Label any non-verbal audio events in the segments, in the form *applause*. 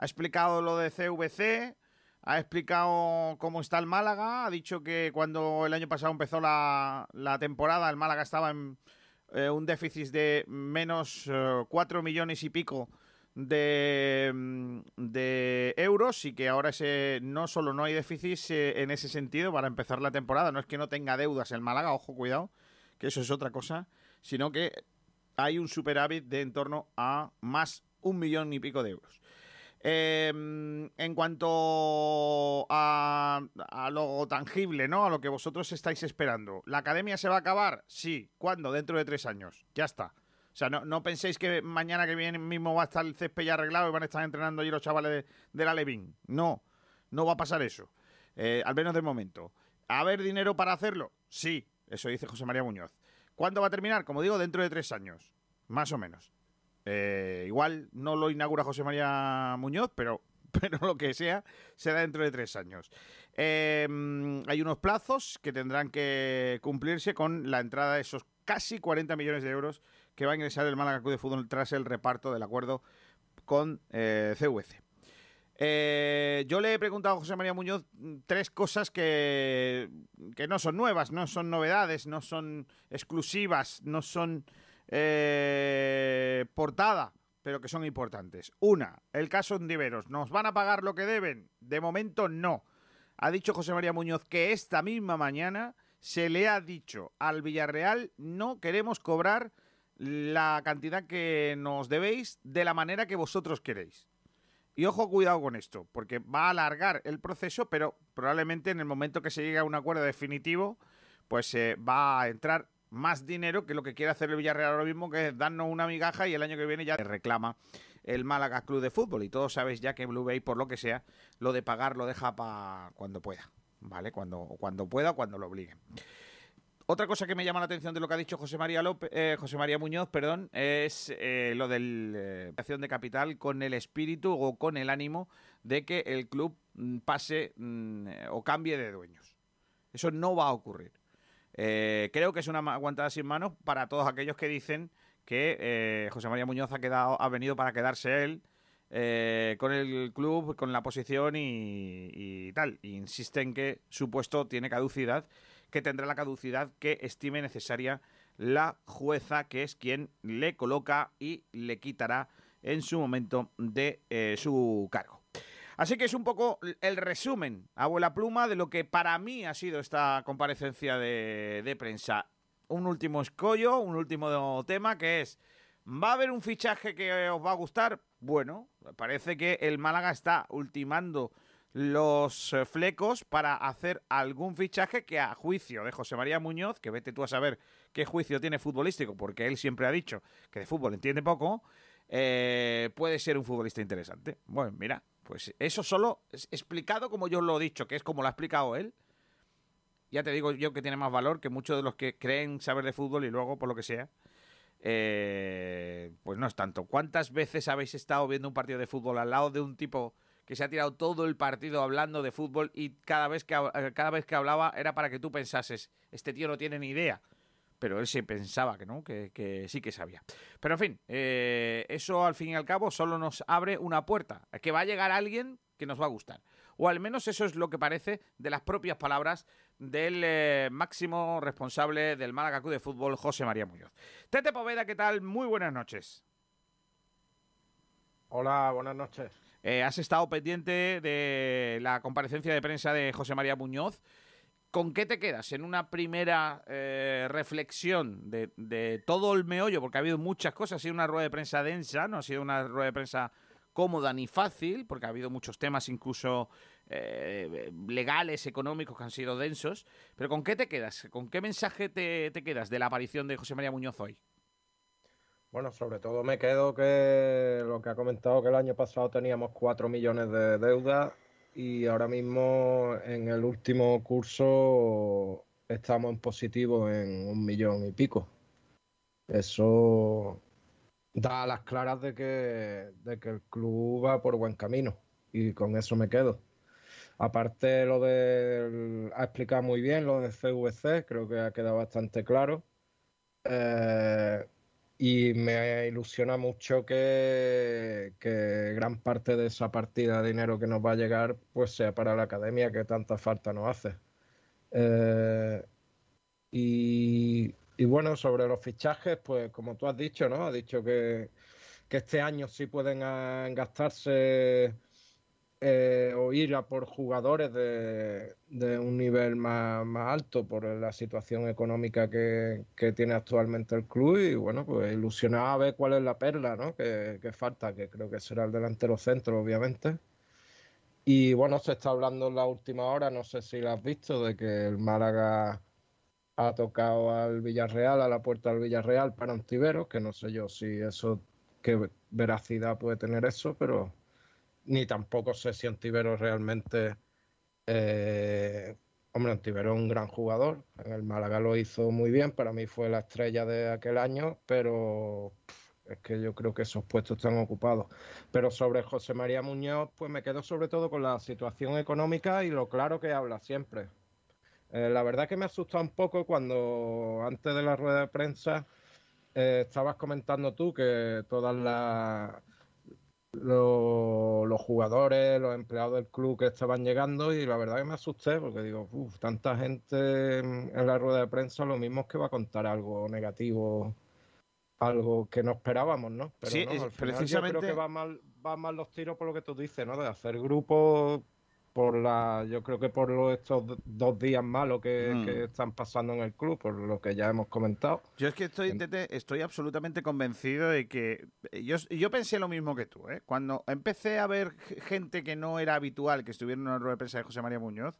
ha explicado lo de CVC, ha explicado cómo está el Málaga, ha dicho que cuando el año pasado empezó la, temporada el Málaga estaba en eh, un déficit de menos 4 eh, millones y pico de, mm, de, euros y que ahora ese, no solo no hay déficit eh, en ese sentido para empezar la temporada, no es que no tenga deudas el Málaga, ojo, cuidado, que eso es otra cosa, sino que hay un superávit de en torno a más un millón y pico de euros. Em, en cuanto a, lo tangible, ¿no? A lo que vosotros estáis esperando. ¿La academia se va a acabar? Sí. ¿Cuándo? Dentro de tres años. Ya está. O sea, no, penséis que mañana que viene mismo va a estar el césped ya arreglado y van a estar entrenando allí los chavales de, la Levín. No, no va a pasar eso. Eh, al menos de momento. ¿A ver dinero para hacerlo? Sí, eso dice José María Muñoz. ¿Cuándo va a terminar? Como digo, dentro de tres años. Más o menos. Eh, igual no lo inaugura José María Muñoz, pero, *laughs* pero lo que sea será dentro de tres años. Em, hay unos plazos que tendrán que cumplirse con la entrada de esos casi 40 millones de euros que va a ingresar el Málaga Club de Fútbol tras el reparto del acuerdo con eh, CVC. Eh, yo le he preguntado a José María Muñoz tres cosas que, que no son nuevas, no son novedades, no son exclusivas, no son eh, portada, pero que son importantes. Una, el caso Ondiveros. ¿Nos van a pagar lo que deben? De momento no. Ha dicho José María Muñoz que esta misma mañana se le ha dicho al Villarreal no queremos cobrar la cantidad que nos debéis de la manera que vosotros queréis. Y ojo, cuidado con esto, porque va a alargar el proceso, pero probablemente en el momento que se llegue a un acuerdo definitivo, pues eh, va a entrar más dinero que lo que quiere hacer el Villarreal ahora mismo, que es darnos una migaja y el año que viene ya reclama el Málaga Club de Fútbol. Y todos sabéis ya que Blue Bay, por lo que sea, lo de pagar lo deja para cuando pueda, ¿vale? Cuando, cuando pueda, cuando lo obliguen. Otra cosa que me llama la atención de lo que ha dicho José María López, eh, José María Muñoz, perdón, es eh, lo de la acción de capital con el espíritu o con el ánimo de que el club mm, pase mm, o cambie de dueños. Eso no va a ocurrir. Eh, creo que es una aguantada sin manos para todos aquellos que dicen que José María Muñoz ha venido para quedarse él con el club, con la posición y, y tal. insisten que su puesto tiene caducidad que tendrá la caducidad que estime necesaria la jueza, que es quien le coloca y le quitará en su momento de eh, su cargo. Así que es un poco el resumen, abuela pluma, de lo que para mí ha sido esta comparecencia de, prensa. Un último escollo, un último tema que es, ¿va a haber un fichaje que os va a gustar? Bueno, parece que el Málaga está ultimando los eh, flecos para hacer algún fichaje que a juicio de José María Muñoz, que vete tú a saber qué juicio tiene futbolístico, porque él siempre ha dicho que de fútbol entiende poco, eh, puede ser un futbolista interesante. Bueno, mira, pues eso solo explicado como yo lo he dicho, que es como lo ha explicado él. Ya te digo yo que tiene más valor que muchos de los que creen saber de fútbol y luego, por lo que sea, eh, pues no es tanto. ¿Cuántas veces habéis estado viendo un partido de fútbol al lado de un tipo que se ha tirado todo el partido hablando de fútbol y cada vez que, eh, cada vez que hablaba era para que tú pensases, este tío no tiene ni idea. Pero él sí pensaba que no, que, sí que sabía. Pero en fin, eh, eso al fin y al cabo solo nos abre una puerta, que va a llegar alguien que nos va a gustar. O al menos eso es lo que parece de las propias palabras del eh, máximo responsable del Málaga Club de Fútbol, José María Muñoz. Tete Poveda, ¿qué tal? Muy buenas noches. Hola, buenas noches. Eh, has estado pendiente de la comparecencia de prensa de José María Muñoz. ¿Con qué te quedas en una primera eh, reflexión de, todo el meollo? Porque ha habido muchas cosas, ha sido una rueda de prensa densa, no ha sido una rueda de prensa cómoda ni fácil, porque ha habido muchos temas incluso eh, legales, económicos que han sido densos. Pero ¿con qué te quedas? ¿Con qué mensaje te quedas de la aparición de José María Muñoz hoy? Bueno, sobre todo me quedo que lo que ha comentado que el año pasado teníamos 4 millones de deuda y ahora mismo en el último curso estamos en positivo en un millón y pico. Eso da las claras de que, de que el club va por buen camino y con eso me quedo. Aparte lo de ha explicado muy bien lo de CVC, creo que ha quedado bastante claro. Eh, y me ilusiona mucho que, gran parte de esa partida de dinero que nos va a llegar pues sea para la academia que tanta falta nos hace. Eh, y, bueno, sobre los fichajes, pues como tú has dicho, ¿no? Has dicho que, que este año sí pueden ah, gastarse eh, o ir a por jugadores de, un nivel más, alto por la situación económica que, tiene actualmente el club y bueno, pues ilusionado a ver cuál es la perla ¿no? que, falta, que creo que será el delantero centro, obviamente. Y bueno, se está hablando en la última hora, no sé si lo has visto, de que el Málaga ha tocado al Villarreal, a la puerta del Villarreal para Antiveros, que no sé yo si eso, qué veracidad puede tener eso, pero ni tampoco sé si Antivero realmente. Eh, hombre, Antivero es un gran jugador. En el Málaga lo hizo muy bien. Para mí fue la estrella de aquel año, pero es que yo creo que esos puestos están ocupados. Pero sobre José María Muñoz, pues me quedo sobre todo con la situación económica y lo claro que habla siempre. Eh, la verdad que me asustado un poco cuando antes de la rueda de prensa eh, estabas comentando tú que todas las los, jugadores, los empleados del club que estaban llegando y la verdad que me asusté porque digo, uff, tanta gente en la rueda de prensa, lo mismo es que va a contar algo negativo, algo que no esperábamos, ¿no? Pero sí, precisamente... yo creo que va mal, va mal los tiros por lo que tú dices, ¿no? De hacer grupos por la, yo creo que por estos dos días malos que, mm. que, están pasando en el club, por lo que ya hemos comentado. Yo es que estoy, estoy absolutamente convencido de que yo, yo pensé lo mismo que tú, ¿eh? Cuando empecé a ver gente que no era habitual que estuviera en una rueda de prensa de José María Muñoz,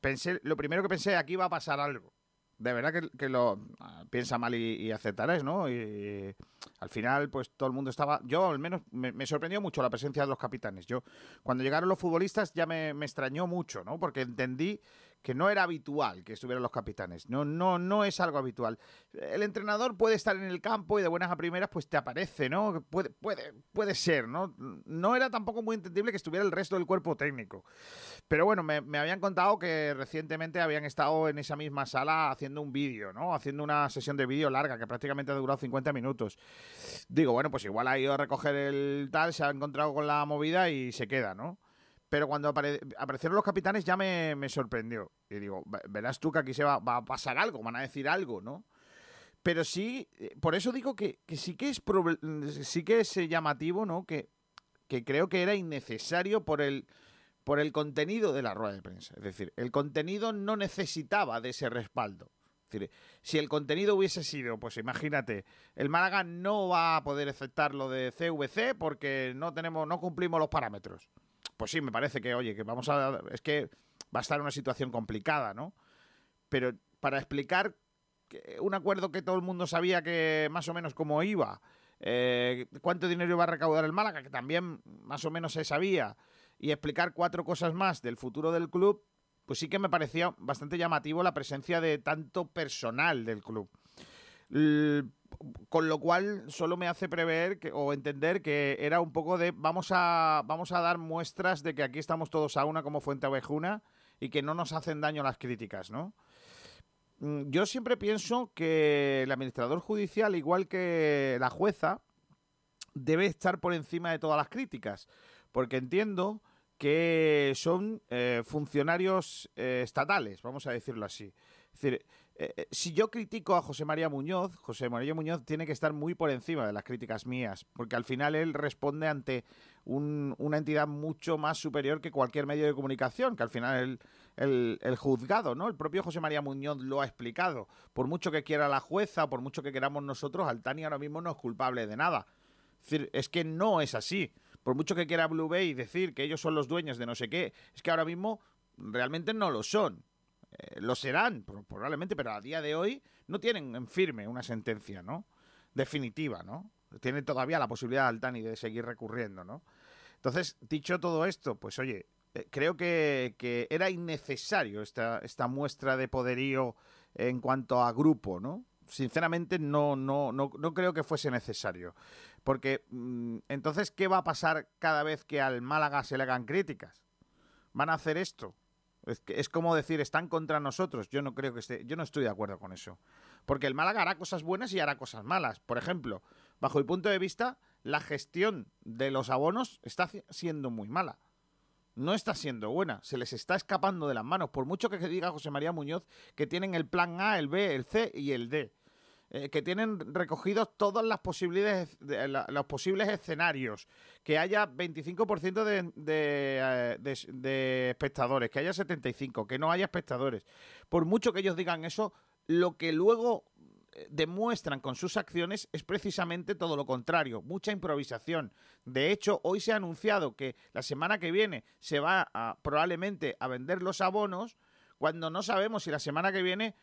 pensé, lo primero que pensé, aquí va a pasar algo de verdad que, lo ah, piensa mal y, aceptarás, ¿no? Y, al final, pues todo el mundo estaba. Yo, al menos, me, sorprendió mucho la presencia de los capitanes. Yo, cuando llegaron los futbolistas, ya me, me extrañó mucho, ¿no? Porque entendí que no era habitual que estuvieran los capitanes. No, no, no es algo habitual. El entrenador puede estar en el campo y de buenas a primeras pues te aparece, ¿no? Puede, puede, puede ser, ¿no? No era tampoco muy entendible que estuviera el resto del cuerpo técnico. Pero bueno, me, habían contado que recientemente habían estado en esa misma sala haciendo un vídeo, ¿no? Haciendo una sesión de vídeo larga que prácticamente ha durado 50 minutos. Digo, bueno, pues igual ha ido a recoger el tal, se ha encontrado con la movida y se queda, ¿no? Pero cuando aparecieron los capitanes ya me, sorprendió. Y digo, verás tú que aquí se va, a pasar algo, van a decir algo, ¿no? Pero sí, eh, por eso digo que, sí que es sí que es llamativo, ¿no? Que, creo que era innecesario por el, por el contenido de la rueda de prensa. Es decir, el contenido no necesitaba de ese respaldo. Es decir, si el contenido hubiese sido, pues imagínate, el Málaga no va a poder aceptar lo de CVC porque no tenemos, no cumplimos los parámetros pues sí, me parece que, oye, que vamos a... Es que va a estar una situación complicada, ¿no? Pero para explicar un acuerdo que todo el mundo sabía que más o menos cómo iba, eh, cuánto dinero iba a recaudar el Málaga, que también más o menos se sabía, y explicar cuatro cosas más del futuro del club, pues sí que me parecía bastante llamativo la presencia de tanto personal del club con lo cual solo me hace prever o entender que era un poco de vamos a, vamos a dar muestras de que aquí estamos todos a una como fuente ovejuna y que no nos hacen daño las críticas, ¿no? Mm, yo siempre pienso que el administrador judicial, igual que la jueza, debe estar por encima de todas las críticas, porque entiendo que son eh, funcionarios eh, estatales, vamos a decirlo así. Es decir, eh, eh, si yo critico a José María Muñoz, José María Muñoz tiene que estar muy por encima de las críticas mías, porque al final él responde ante una entidad mucho más superior que cualquier medio de comunicación, que al final el, el, juzgado, ¿no? El propio José María Muñoz lo ha explicado. Por mucho que quiera la jueza, por mucho que queramos nosotros, Altani ahora mismo no es culpable de nada. Es decir, es que no es así. Por mucho que quiera Blue Bay decir que ellos son los dueños de no sé qué, es que ahora mismo realmente no lo son. Eh, lo serán, probablemente, pero a día de hoy no tienen en firme una sentencia, ¿no? Definitiva, ¿no? Tienen todavía la posibilidad Altani de seguir recurriendo, ¿no? Entonces, dicho todo esto, pues oye, eh, creo que, era innecesario esta, esta muestra de poderío en cuanto a grupo, ¿no? Sinceramente no, no, no, no creo que fuese necesario. Porque mm, entonces, ¿qué va a pasar cada vez que al Málaga se le hagan críticas? ¿Van a hacer esto? Es, que, es como decir, están contra nosotros. Yo no creo que esté, yo no estoy de acuerdo con eso. Porque el Málaga hará cosas buenas y hará cosas malas. Por ejemplo, bajo mi punto de vista, la gestión de los abonos está siendo muy mala. No está siendo buena. Se les está escapando de las manos. Por mucho que diga José María Muñoz que tienen el plan A, el B, el C y el D. Eh, que tienen recogidos todas las posibilidades, los posibles escenarios, que haya 25% de, de, de, espectadores, que haya 75%, que no haya espectadores. Por mucho que ellos digan eso, lo que luego eh, demuestran con sus acciones es precisamente todo lo contrario, mucha improvisación. De hecho, hoy se ha anunciado que la semana que viene se va probablemente a vender los abonos cuando no sabemos si la semana que viene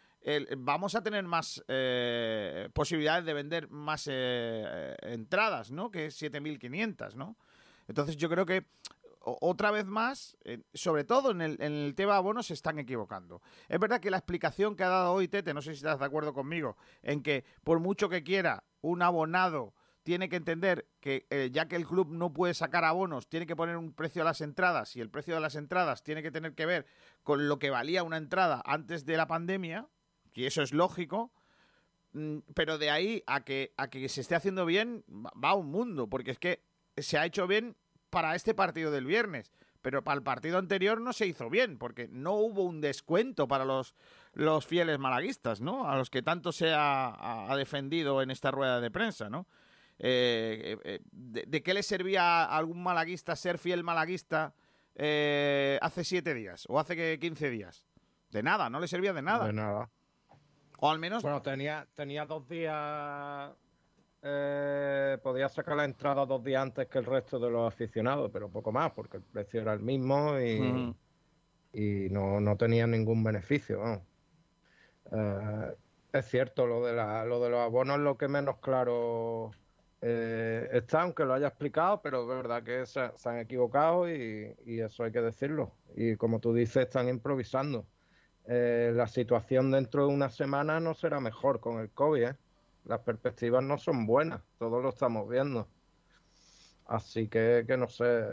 vamos a tener más eh, posibilidades de vender más eh, entradas, ¿no? Que 7.500, ¿no? Entonces yo creo que otra vez más, eh, sobre todo en el, en el, tema abonos, se están equivocando. Es verdad que la explicación que ha dado hoy Tete, no sé si estás de acuerdo conmigo, en que por mucho que quiera un abonado tiene que entender que ya que el club no puede sacar abonos, tiene que poner un precio a las entradas y el precio de las entradas tiene que tener que ver con lo que valía una entrada antes de la pandemia, y eso es lógico, mm, pero de ahí a que, a que se esté haciendo bien va un mundo, porque es que se ha hecho bien para este partido del viernes, pero para el partido anterior no se hizo bien, porque no hubo un descuento para los, los fieles malaguistas, ¿no? A los que tanto se ha, defendido en esta rueda de prensa, ¿no? Eh, eh, de, qué le servía a algún malaguista ser fiel malaguista eh, hace siete días o hace 15 días? De nada, no le servía de nada. De nada. O al menos. Bueno, tenía, tenía dos días. Eh, podía sacar la entrada dos días antes que el resto de los aficionados, pero poco más, porque el precio era el mismo y, y no, no, tenía ningún beneficio. Eh, es cierto, lo de, la, lo de los abonos es lo que menos claro eh, está, aunque lo haya explicado, pero es verdad que se, han equivocado y, y, eso hay que decirlo. Y como tú dices, están improvisando. Eh, la situación dentro de una semana no será mejor con el COVID. ¿eh? Las perspectivas no son buenas, todos lo estamos viendo. Así que, que no sé,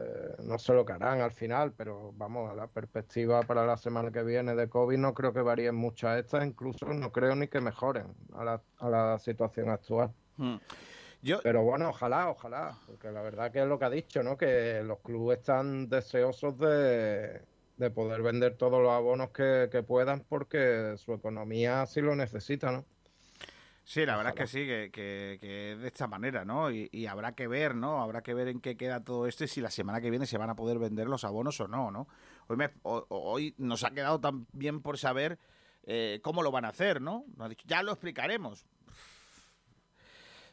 no sé lo que harán al final, pero vamos, la perspectiva para la semana que viene de COVID no creo que varíen mucho a estas, incluso no creo ni que mejoren a la, a la situación actual. Hmm. Yo... Pero bueno, ojalá, ojalá, porque la verdad que es lo que ha dicho, ¿no? Que los clubes están deseosos de, de poder vender todos los abonos que, puedan porque su economía sí lo necesita, ¿no? Sí, la verdad es que sí, que, que, es de esta manera, ¿no? Y, habrá que ver, ¿no? Habrá que ver en qué queda todo esto y si la semana que viene se van a poder vender los abonos o no, ¿no? Hoy, me, hoy nos ha quedado también por saber eh, cómo lo van a hacer, ¿no? Nos ha dicho, ya lo explicaremos.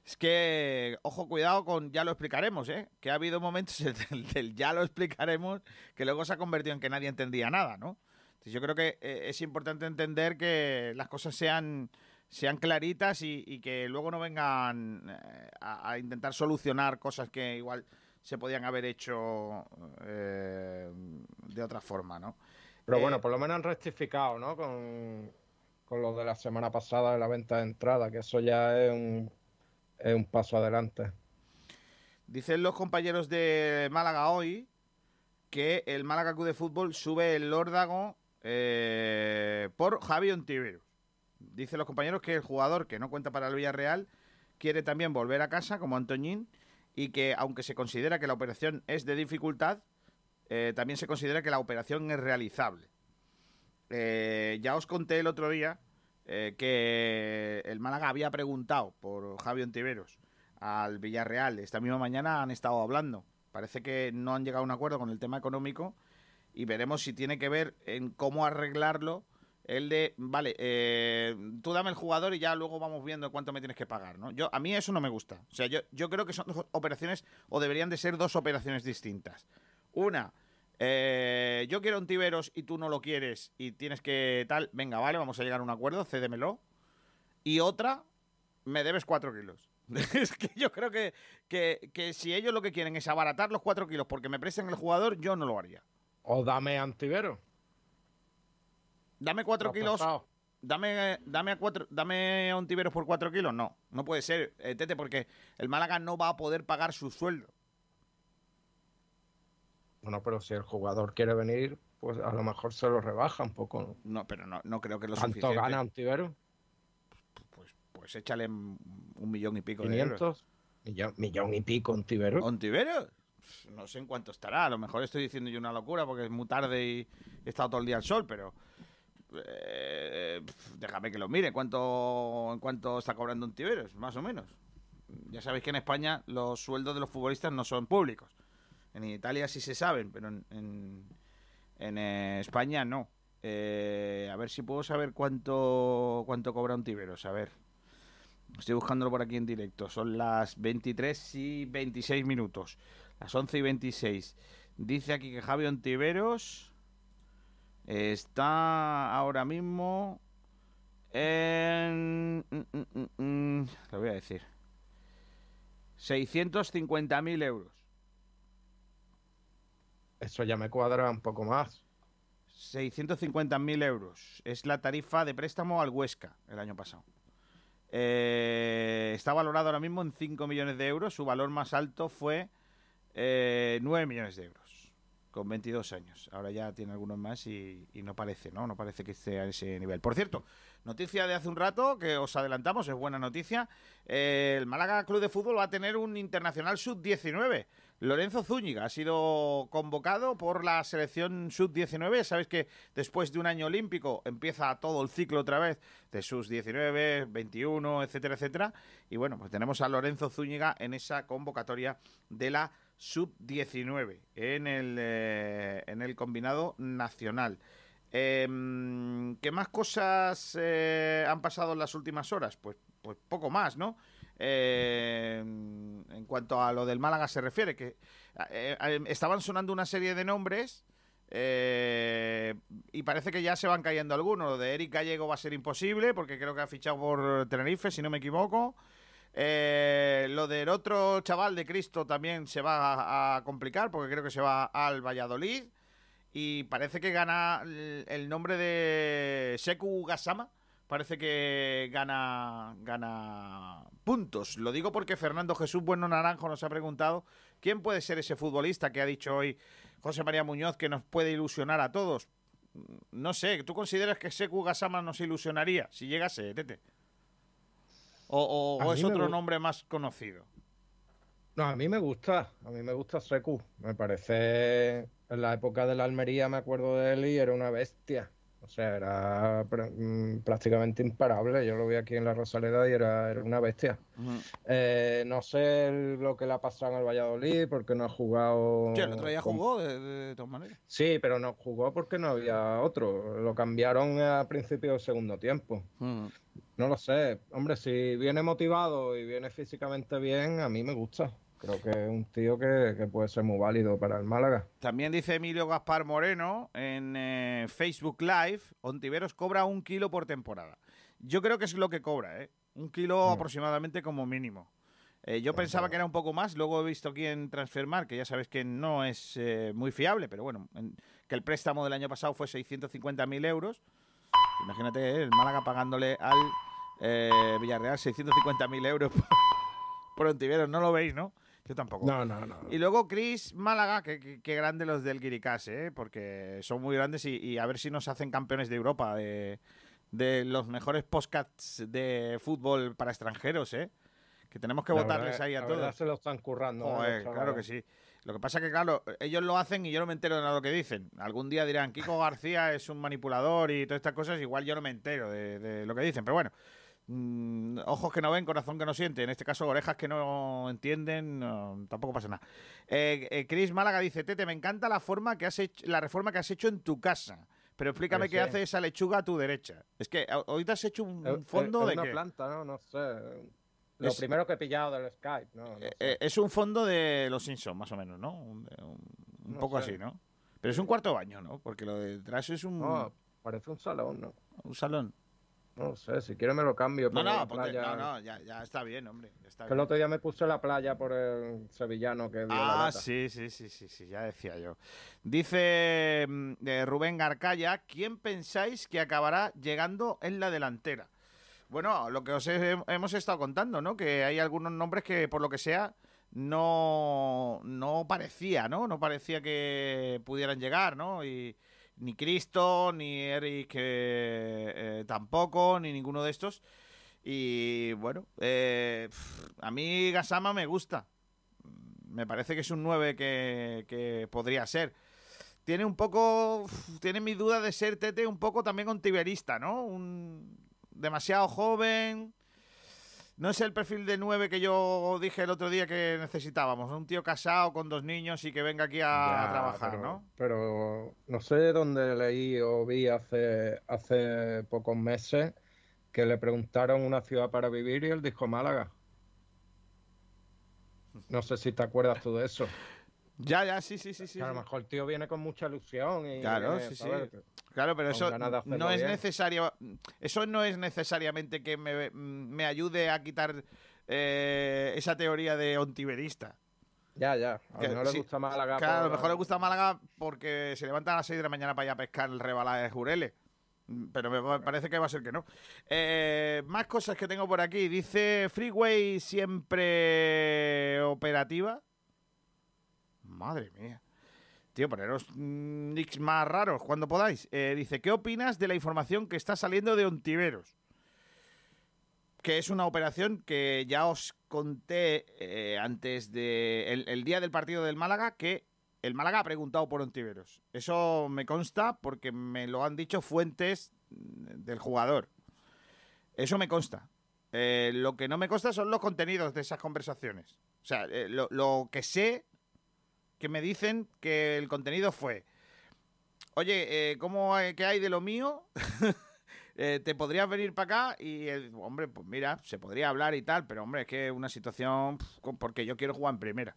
Es que, ojo, cuidado con ya lo explicaremos, ¿eh? Que ha habido momentos *laughs* del, ya lo explicaremos que luego se ha convertido en que nadie entendía nada, ¿no? Entonces yo creo que eh, es importante entender que las cosas sean, sean claritas y, que luego no vengan eh, a, intentar solucionar cosas que igual se podían haber hecho eh, de otra forma, ¿no? Pero bueno, por lo menos han rectificado, ¿no? Con, con lo de la semana pasada de la venta de entrada, que eso ya es un es un paso adelante. Dicen los compañeros de Málaga hoy que el Málaga Club de Fútbol sube el órdago eh, por Javi Ontiveros. Dicen los compañeros que el jugador que no cuenta para el Villarreal quiere también volver a casa como Antoñín y que aunque se considera que la operación es de dificultad, eh, también se considera que la operación es realizable. Eh, ya os conté el otro día eh, que el Málaga había preguntado por Javi Ontiveros al Villarreal. Esta misma mañana han estado hablando. Parece que no han llegado a un acuerdo con el tema económico y veremos si tiene que ver en cómo arreglarlo. El de, vale, eh, tú dame el jugador y ya luego vamos viendo cuánto me tienes que pagar, ¿no? Yo, a mí eso no me gusta. O sea, yo, yo creo que son dos operaciones o deberían de ser dos operaciones distintas. Una, eh, yo quiero un Tiberos y tú no lo quieres y tienes que tal, venga, vale, vamos a llegar a un acuerdo, cédemelo. Y otra, me debes cuatro kilos. *laughs* es que yo creo que, que, si ellos lo que quieren es abaratar los cuatro kilos porque me presten el jugador, yo no lo haría. O dame antivero. Dame cuatro kilos. Dame, dame, a cuatro, dame a un Tiberos por cuatro kilos. No, no puede ser, eh, Tete, porque el Málaga no va a poder pagar su sueldo. Bueno, pero si el jugador quiere venir, pues a lo mejor se lo rebaja un poco. No, pero no, no creo que lo ¿Cuánto gana Ontiveros? Pues, pues échale un millón y pico de euros. Millón, millón y pico Ontiveros. ¿Ontiveros? No sé en cuánto estará. A lo mejor estoy diciendo yo una locura porque es muy tarde y he estado todo el día al sol, pero... Eh, déjame que lo mire. ¿Cuánto, ¿En cuánto está cobrando Ontiveros? Más o menos. Ya sabéis que en España los sueldos de los futbolistas no son públicos. En Italia sí se saben, pero en, en, España no. Eh, a ver si puedo saber cuánto, cuánto cobra un Tiberos. A ver. Estoy buscándolo por aquí en directo. Son las 23 y 26 minutos. Las 11 y 26. Dice aquí que Javi Ontiveros está ahora mismo en... Mm, mm, mm, lo voy a decir. 650.000 euros. Eso ya me cuadra un poco más. 650.000 euros. Es la tarifa de préstamo al Huesca el año pasado. Eh, está valorado ahora mismo en 5 millones de euros. Su valor más alto fue eh, 9 millones de euros, con 22 años. Ahora ya tiene algunos más y, no parece, ¿no? No parece que esté a ese nivel. Por cierto, Noticia de hace un rato que os adelantamos, es buena noticia. Eh, el Málaga Club de Fútbol va a tener un internacional sub-19. Lorenzo Zúñiga ha sido convocado por la selección sub-19. Sabéis que después de un año olímpico empieza todo el ciclo otra vez de sus 19, 21, etcétera, etcétera. Y bueno, pues tenemos a Lorenzo Zúñiga en esa convocatoria de la sub-19 en el, eh, en el combinado nacional. Em, ¿Qué más cosas eh, han pasado en las últimas horas? Pues, pues poco más, ¿no? Em, en cuanto a lo del Málaga se refiere, que eh, eh, estaban sonando una serie de nombres y parece que ya se van cayendo algunos. Lo de Eric Gallego va a ser imposible porque creo que ha fichado por Tenerife, si no me equivoco. lo del otro chaval de Cristo también se va a complicar porque creo que se va al Valladolid y parece que gana el nombre de Seku Gasama. Parece que gana, gana puntos. Lo digo porque Fernando Jesús Bueno Naranjo nos ha preguntado quién puede ser ese futbolista que ha dicho hoy José María Muñoz que nos puede ilusionar a todos. No sé, ¿tú consideras que Seku Gasama nos ilusionaría si llegase, Tete? ¿O, o es otro nombre más conocido? No, a mí me gusta, a mí me gusta Seku. Me parece en la época de la Almería me acuerdo de él y era una bestia. O sea, era mm, prácticamente imparable. Yo lo vi aquí en la Rosaleda y era, era una bestia. Eh, no sé lo que le ha pasado en el Valladolid porque no ha jugado. Sí, el otro día jugó de, todas maneras. Sí, pero no jugó porque no había otro. Lo cambiaron a principio del segundo tiempo. No lo sé. Hombre, si viene motivado y viene físicamente bien, a mí me gusta. Creo que es un tío que, puede ser muy válido para el Málaga. También dice Emilio Gaspar Moreno en eh, Facebook Live, Ontiveros cobra un kilo por temporada. Yo creo que es lo que cobra, ¿eh? Un kilo mm. aproximadamente como mínimo. Eh, yo pensaba que era un poco más, luego he visto aquí en Transfermar, que ya sabes que no es eh, muy fiable, pero bueno, que el préstamo del año pasado fue 650.000 euros. Imagínate el Málaga pagándole al Villarreal 650.000 euros *laughs* por, por Ontiveros, no lo veis, ¿no? Yo tampoco. No, no, no. Y luego Chris Málaga, que, que, grande los del Guiricas, ¿eh? porque son muy grandes y, a ver si nos hacen campeones de Europa, de, los mejores podcasts de fútbol para extranjeros, ¿eh? Que tenemos que votarles ahí a todos. se lo están currando. ¿eh? claro que sí. Lo que pasa es que, claro, ellos lo hacen y yo no me entero de nada de lo que dicen. Algún día dirán, Kiko García es un manipulador y todas estas cosas, igual yo no me entero de, de lo que dicen. Pero bueno, Mm, ojos que no ven, corazón que no siente. En este caso, orejas que no entienden, tampoco pasa nada. Eh, eh, Chris Málaga dice: Tete, me encanta la forma que has hecho, la reforma que has hecho en tu casa. Pero explícame qué hace esa lechuga a tu derecha. Es que ahorita has hecho un fondo de. una planta, ¿no? No sé. Lo primero que he pillado del Skype, ¿no? Eh, es un fondo de los Simpsons, más o menos, ¿no? Un, poco así, ¿no? Pero es un cuarto baño, ¿no? Porque lo de detrás es un. No, parece un salón, ¿no? Un salón. No sé, si quieres me lo cambio. No, no, no, no, ya, ya, está bien, hombre. que el otro día me puse la playa por el sevillano que dio Ah, sí, sí, sí, sí, sí, ya decía yo. Dice mm, Rubén Garcaya, ¿quién pensáis que acabará llegando en la delantera? Bueno, lo que os hemos estado contando, ¿no? Que hay algunos nombres que, por lo que sea, no, no parecía, ¿no? No parecía que pudieran llegar, ¿no? Y, ni Cristo, ni Eric eh, tampoco, ni ninguno de estos. Y bueno, a mí Gasama me gusta. Me parece que es un 9 que, que podría ser tiene un poco. Tiene mi duda de ser Tete un poco también ontiberista, ¿no? Un, demasiado joven. No es el perfil de nueve que yo dije el otro día que necesitábamos. Un tío casado con dos niños y que venga aquí a, trabajar, ¿no? Pero no sé dónde leí o vi hace, hace pocos meses que le preguntaron una ciudad para vivir y él dijo Málaga. No sé si te acuerdas tú de eso. Ya, ya, sí, sí, sí. sí a lo mejor el tío viene con mucha ilusión y. Claro, sí, sí. Claro, pero eso no es necesario. Eso no es necesariamente que me, ayude a quitar eh, esa teoría de ontiberista. Ya, ya. A lo mejor le gusta Málaga. Claro, a lo mejor le gusta Málaga porque se levanta a las 6 de la mañana para ir a pescar el rebalá de Jureles. Pero me parece que va a ser que no. Eh, más cosas que tengo por aquí. Dice Freeway siempre operativa. Madre mía. Tío, poneros nicks más raros cuando podáis. Eh, dice, ¿qué opinas de la información que está saliendo de Ontiveros? Que es una operación que ya os conté eh, antes de el, día del partido del Málaga, que el Málaga ha preguntado por Ontiveros. Eso me consta porque me lo han dicho fuentes del jugador. Eso me consta. Eh, lo que no me consta son los contenidos de esas conversaciones. O sea, lo que sé que me dicen que el contenido fue, oye, eh, ¿cómo qué hay de lo mío? *laughs* Eh, ¿Te podrías venir para acá? Y, hombre, pues mira, se podría hablar y tal, pero hombre, es que una situación porque yo quiero jugar en primera.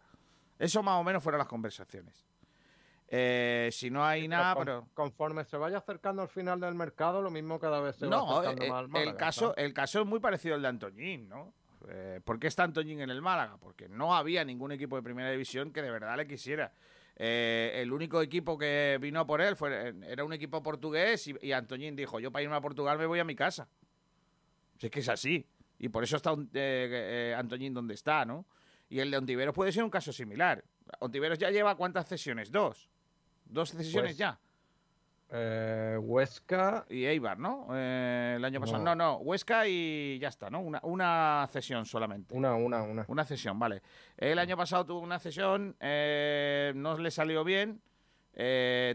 Eso más o menos fueron las conversaciones. Eh, si no hay nada, pero... Conforme se vaya acercando al final del mercado, lo mismo cada vez se va acercando más el caso, el caso es muy parecido al de Antoñín, ¿no? Eh, ¿Por qué está Antoñín en el Málaga? Porque no había ningún equipo de primera división que de verdad le quisiera. Eh, el único equipo que vino por él fue, era un equipo portugués y, Antoñín dijo, yo para irme a Portugal me voy a mi casa. Si es que es así. Y por eso está eh, Antoñín donde está, ¿no? Y el de Ontiveros puede ser un caso similar. Ontiveros ya lleva cuántas sesiones? Dos. Dos sesiones pues ya. Eh, Huesca. Y Eibar, ¿no? Eh, el año pasado. No. no, Huesca y ya está, ¿no? Una, una cesión solamente. Una, una, una. Una cesión, vale. El año pasado tuvo una cesión, eh, no le salió bien.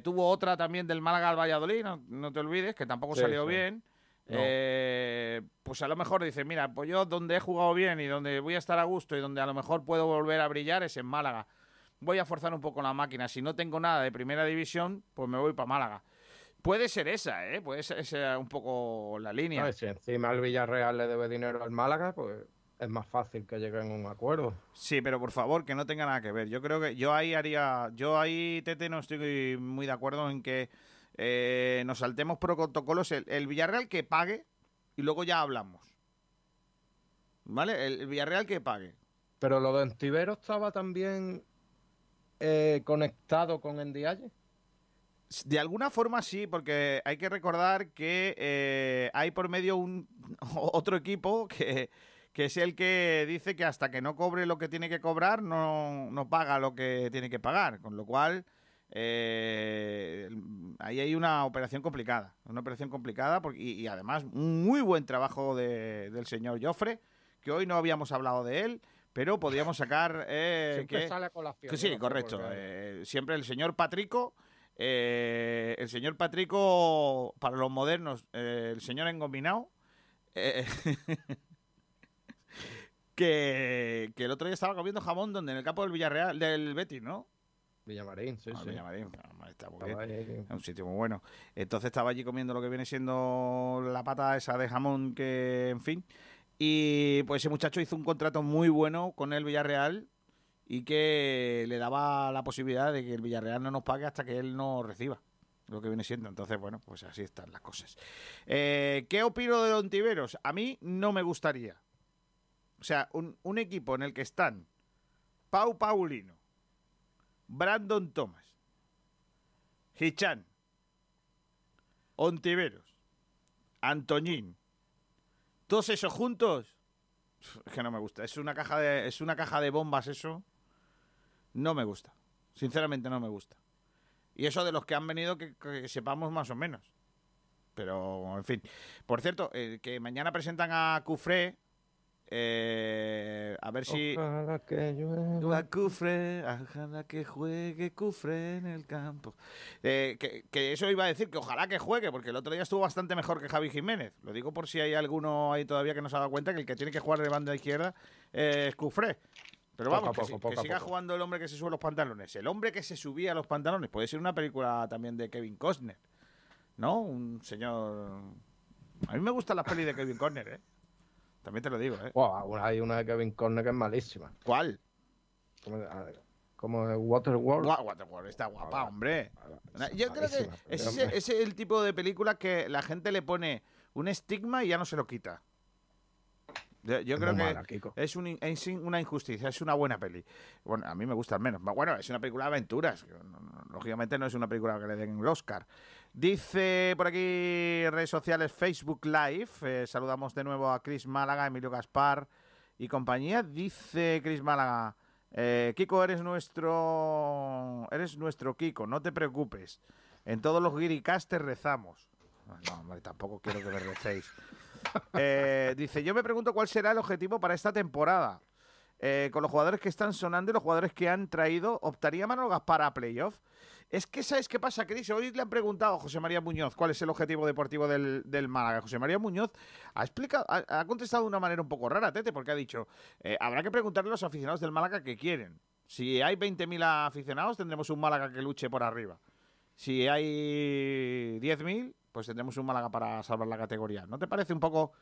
tuvo otra también del Málaga al Valladolid, no, te olvides, que tampoco salió bien. pues a lo mejor dice, mira, pues yo donde he jugado bien y donde voy a estar a gusto y donde a lo mejor puedo volver a brillar es en Málaga. Voy a forzar un poco la máquina. Si no tengo nada de primera división, pues me voy para Málaga. Puede ser esa, ¿eh? Puede ser esa un poco la línea. si encima el Villarreal le debe dinero al Málaga, pues es más fácil que lleguen a un acuerdo. Sí, pero por favor, que no tenga nada que ver. Yo creo que yo ahí haría. Yo ahí, Tete, no estoy muy de acuerdo en que eh, nos saltemos protocolos. El, Villarreal que pague y luego ya hablamos. ¿Vale? El, Villarreal que pague. Pero lo de Antivero estaba también eh, conectado con Endialle. De alguna forma sí, porque hay que recordar que eh, hay por medio un *laughs* otro equipo que, es el que dice que hasta que no cobre lo que tiene que cobrar, no, no paga lo que tiene que pagar. Con lo cual, eh, ahí hay una operación complicada. Una operación complicada porque, y, además un muy buen trabajo del señor Joffre, que hoy no habíamos hablado de él. Pero podríamos sacar. Eh, siempre que, sale a colación. sí, correcto. siempre el señor Patrico eh, el señor Patrico, para los modernos, eh, el señor engominado, eh, *laughs* que, el otro día estaba comiendo jamón donde en el campo del Villarreal, del Betis, ¿no? Villamarín, sí, ah, sí. Villamarín, está muy bien. Es un sitio muy bueno. Entonces estaba allí comiendo lo que viene siendo la pata esa de jamón que, en fin. Y pues ese muchacho hizo un contrato muy bueno con el Villarreal y que le daba la posibilidad de que el Villarreal no nos pague hasta que él no reciba lo que viene siendo. Entonces, bueno, pues así están las cosas. Eh, ¿Qué opino de Don Tiveros? A mí no me gustaría. O sea, un, equipo en el que están Pau Paulino, Brandon Thomas, Hichan, Ontiveros, Antoñín, todos esos juntos, es que no me gusta. Es una caja de, es una caja de bombas eso no me gusta. Sinceramente no me gusta. Y eso de los que han venido que, que sepamos más o menos. Pero, en fin. Por cierto, eh, que mañana presentan a Cufré. Eh, a ver si. Ojalá que llueva. Va Cufré, ojalá que juegue Cufré en el campo. Eh, que, que eso iba a decir, que ojalá que juegue, porque el otro día estuvo bastante mejor que Javi Jiménez. Lo digo por si hay alguno ahí todavía que no se ha dado cuenta que el que tiene que jugar de banda izquierda eh, es Cufré. Pero vamos, que, poco, que siga jugando el hombre que se sube los pantalones. El hombre que se subía a los pantalones. Puede ser una película también de Kevin Costner. ¿No? Un señor. A mí me gustan las pelis de Kevin Costner, ¿eh? También te lo digo, ¿eh? Hay una de Kevin Conner que es malísima. ¿Cuál? Como, Waterworld. Waterworld está guapa, hombre. Yo creo que ese es el tipo de película que la gente le pone un estigma y ya no se lo quita. Yo, creo que mala, es, un es una injusticia, es una buena peli. Bueno, a mí me gusta al menos. Bueno, es una película de aventuras. lógicamente no es una película que le den el Oscar. Dice por aquí redes sociales Facebook Live. eh, saludamos de nuevo a Chris Málaga, Emilio Gaspar y compañía. Dice Chris Málaga. eh, Kiko, eres nuestro. Eres nuestro Kiko, no te preocupes. En todos los Guiricast te rezamos. No, hombre, tampoco quiero que me recéis. Eh, dice, yo me pregunto cuál será el objetivo para esta temporada. Eh, con los jugadores que están sonando y los jugadores que han traído, ¿optaría Manolo Gaspar a playoff? Es que, ¿sabes qué pasa, Cris? Hoy le han preguntado a José María Muñoz cuál es el objetivo deportivo del, del Málaga. José María Muñoz ha explicado, ha, contestado de una manera un poco rara, Tete, porque ha dicho, eh, habrá que preguntarle a los aficionados del Málaga qué quieren. Si hay 20.000 aficionados, tendremos un Málaga que luche por arriba. Si hay 10.000, pues tendremos un Málaga para salvar la categoría. ¿No te parece un poco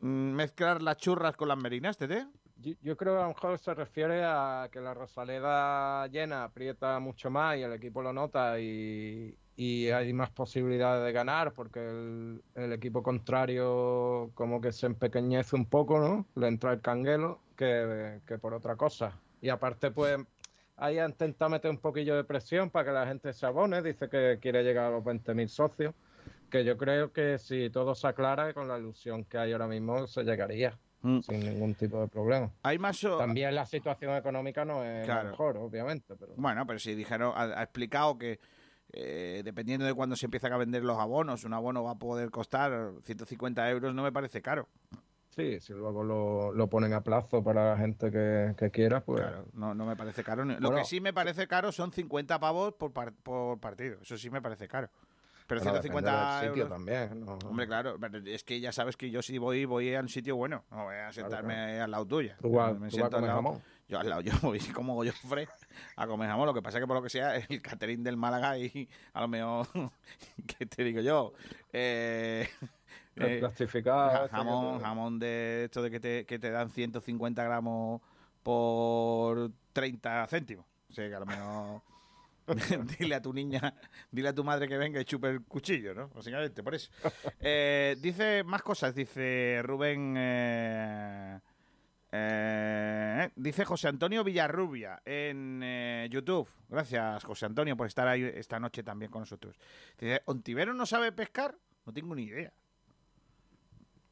mm, mezclar las churras con las merinas, Tete? Yo, creo que a lo mejor se refiere a que la Rosaleda llena aprieta mucho más y el equipo lo nota y, y hay más posibilidades de ganar porque el, el equipo contrario como que se empequeñece un poco, ¿no? Le entra el canguelo que, que por otra cosa. Y aparte, pues, ahí ha intentado meter un poquillo de presión para que la gente se abone. Dice que quiere llegar a los 20.000 socios. Que yo creo que si todo se aclara, con la ilusión que hay ahora mismo, se llegaría Mm. sin ningún tipo de problema. Hay más... o- También la situación económica no es Claro. mejor, obviamente, pero Bueno, pero si dijeron, ha, ha explicado que eh, dependiendo de cuándo se empiezan a vender los abonos, un abono va a poder costar 150 euros, no me parece caro. sí, si luego lo, lo ponen a plazo para la gente que, que quiera, pues Claro, no, no me parece caro. Lo Bueno. que sí me parece caro son 50 pavos por, par- por partido. Eso sí me parece caro. Pero bueno, depende 150 del sitio euros... también. ¿no? Hombre, claro, pero es que ya sabes que yo si voy, voy a un sitio bueno. No voy a sentarme al lado tuya. Tú vas, Me tú siento al lado- jamón. Yo al lado, *laughs* yo voy como Goyofre a comer jamón. Lo que pasa es que por lo que sea, el catering del Málaga y a lo mejor, *laughs* ¿qué te digo yo? Eh, eh, plastificado. jamón, jamón de esto de que te, que te dan 150 gramos por 30 céntimos. O sea, que a lo mejor *laughs* dile a tu niña, dile a tu madre que venga y chupe el cuchillo, ¿no? Básicamente, por eso. *laughs* Eh, dice más cosas, dice Rubén. eh, eh, dice José Antonio Villarrubia en YouTube. Gracias, José Antonio, por estar ahí esta noche también con nosotros. Dice: ¿Ontivero no sabe pescar? No tengo ni idea.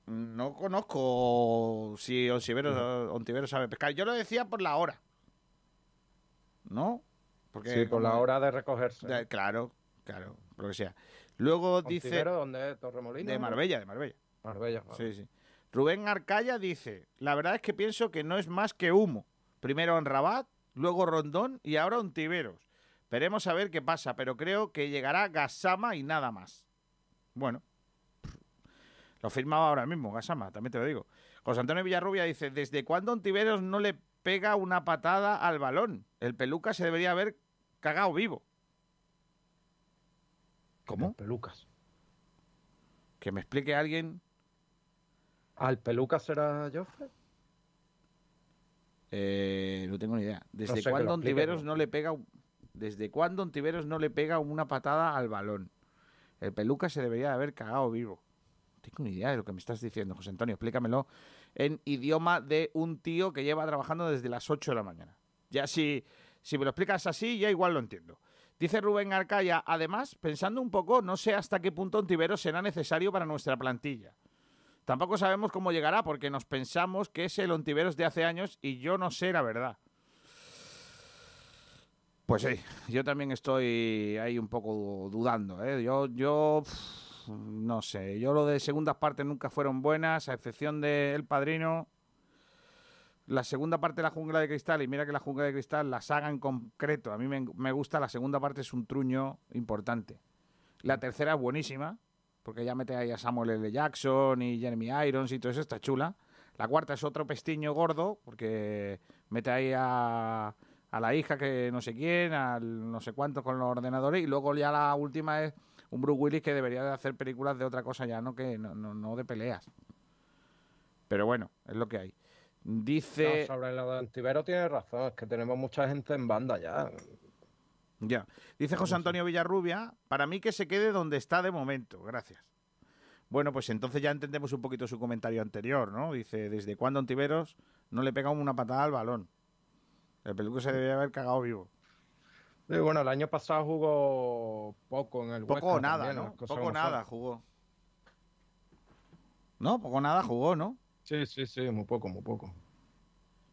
No conozco si Ontivero, Ontivero sabe pescar. Yo lo decía por la hora. ¿No? Porque Sí, por la hora de recogerse. de- claro, claro, lo que sea. Luego dice. ¿Dónde es? De Marbella, de Marbella. Marbella. vale. Sí, sí. Rubén Arcaya dice: La verdad es que pienso que no es más que humo. Primero en Rabat, luego Rondón y ahora Ontiveros. Veremos a ver qué pasa, pero creo que llegará Gasama y nada más. Bueno, lo firmaba ahora mismo, Gasama, también te lo digo. José Antonio Villarrubia dice: ¿Desde cuándo Ontiveros no le pega una patada al balón? El peluca se debería haber cagado vivo. ¿Cómo? Pelucas. Que me explique alguien. ¿Al peluca será Joffre? Eh, no tengo ni idea. ¿Desde sé, cuándo Ontiveros ¿no? no le pega un- ¿Desde cuándo Ontiveros no le pega una patada al balón? El peluca se debería de haber cagado vivo. No tengo ni idea de lo que me estás diciendo, José Antonio. Explícamelo en idioma de un tío que lleva trabajando desde las 8 de la mañana. Ya si, si me lo explicas así, ya igual lo entiendo. Dice Rubén Arcaya, además, pensando un poco, no sé hasta qué punto Ontiveros será necesario para nuestra plantilla. Tampoco sabemos cómo llegará porque nos pensamos que es el Ontiveros de hace años y yo no sé la verdad. Pues sí, yo también estoy ahí un poco dudando. ¿eh? Yo, yo no sé, yo lo de segundas partes nunca fueron buenas, a excepción de El Padrino. La segunda parte de la jungla de cristal, y mira que la jungla de cristal, la saga en concreto, a mí me, me gusta, la segunda parte es un truño importante. La tercera es buenísima, porque ya mete ahí a Samuel L. Jackson y Jeremy Irons y todo eso, está chula. La cuarta es otro pestiño gordo, porque mete ahí a, a la hija que no sé quién, al no sé cuánto con los ordenadores, y luego ya la última es un Bruce Willis que debería de hacer películas de otra cosa ya, no que no, no, no de peleas. Pero bueno, es lo que hay. Dice. No, sobre lo de Antivero tiene razón, es que tenemos mucha gente en banda ya. Ya. Dice José Antonio Villarrubia, para mí que se quede donde está de momento. Gracias. Bueno, pues entonces ya entendemos un poquito su comentario anterior, ¿no? Dice, ¿desde cuándo Antiveros no le pega una patada al balón? El peluco se debe haber cagado vivo. Y bueno, el año pasado jugó poco en el Poco o nada, ¿no? Poco o nada jugó. No, poco o nada jugó, ¿no? Sí, sí, sí, muy poco, muy poco.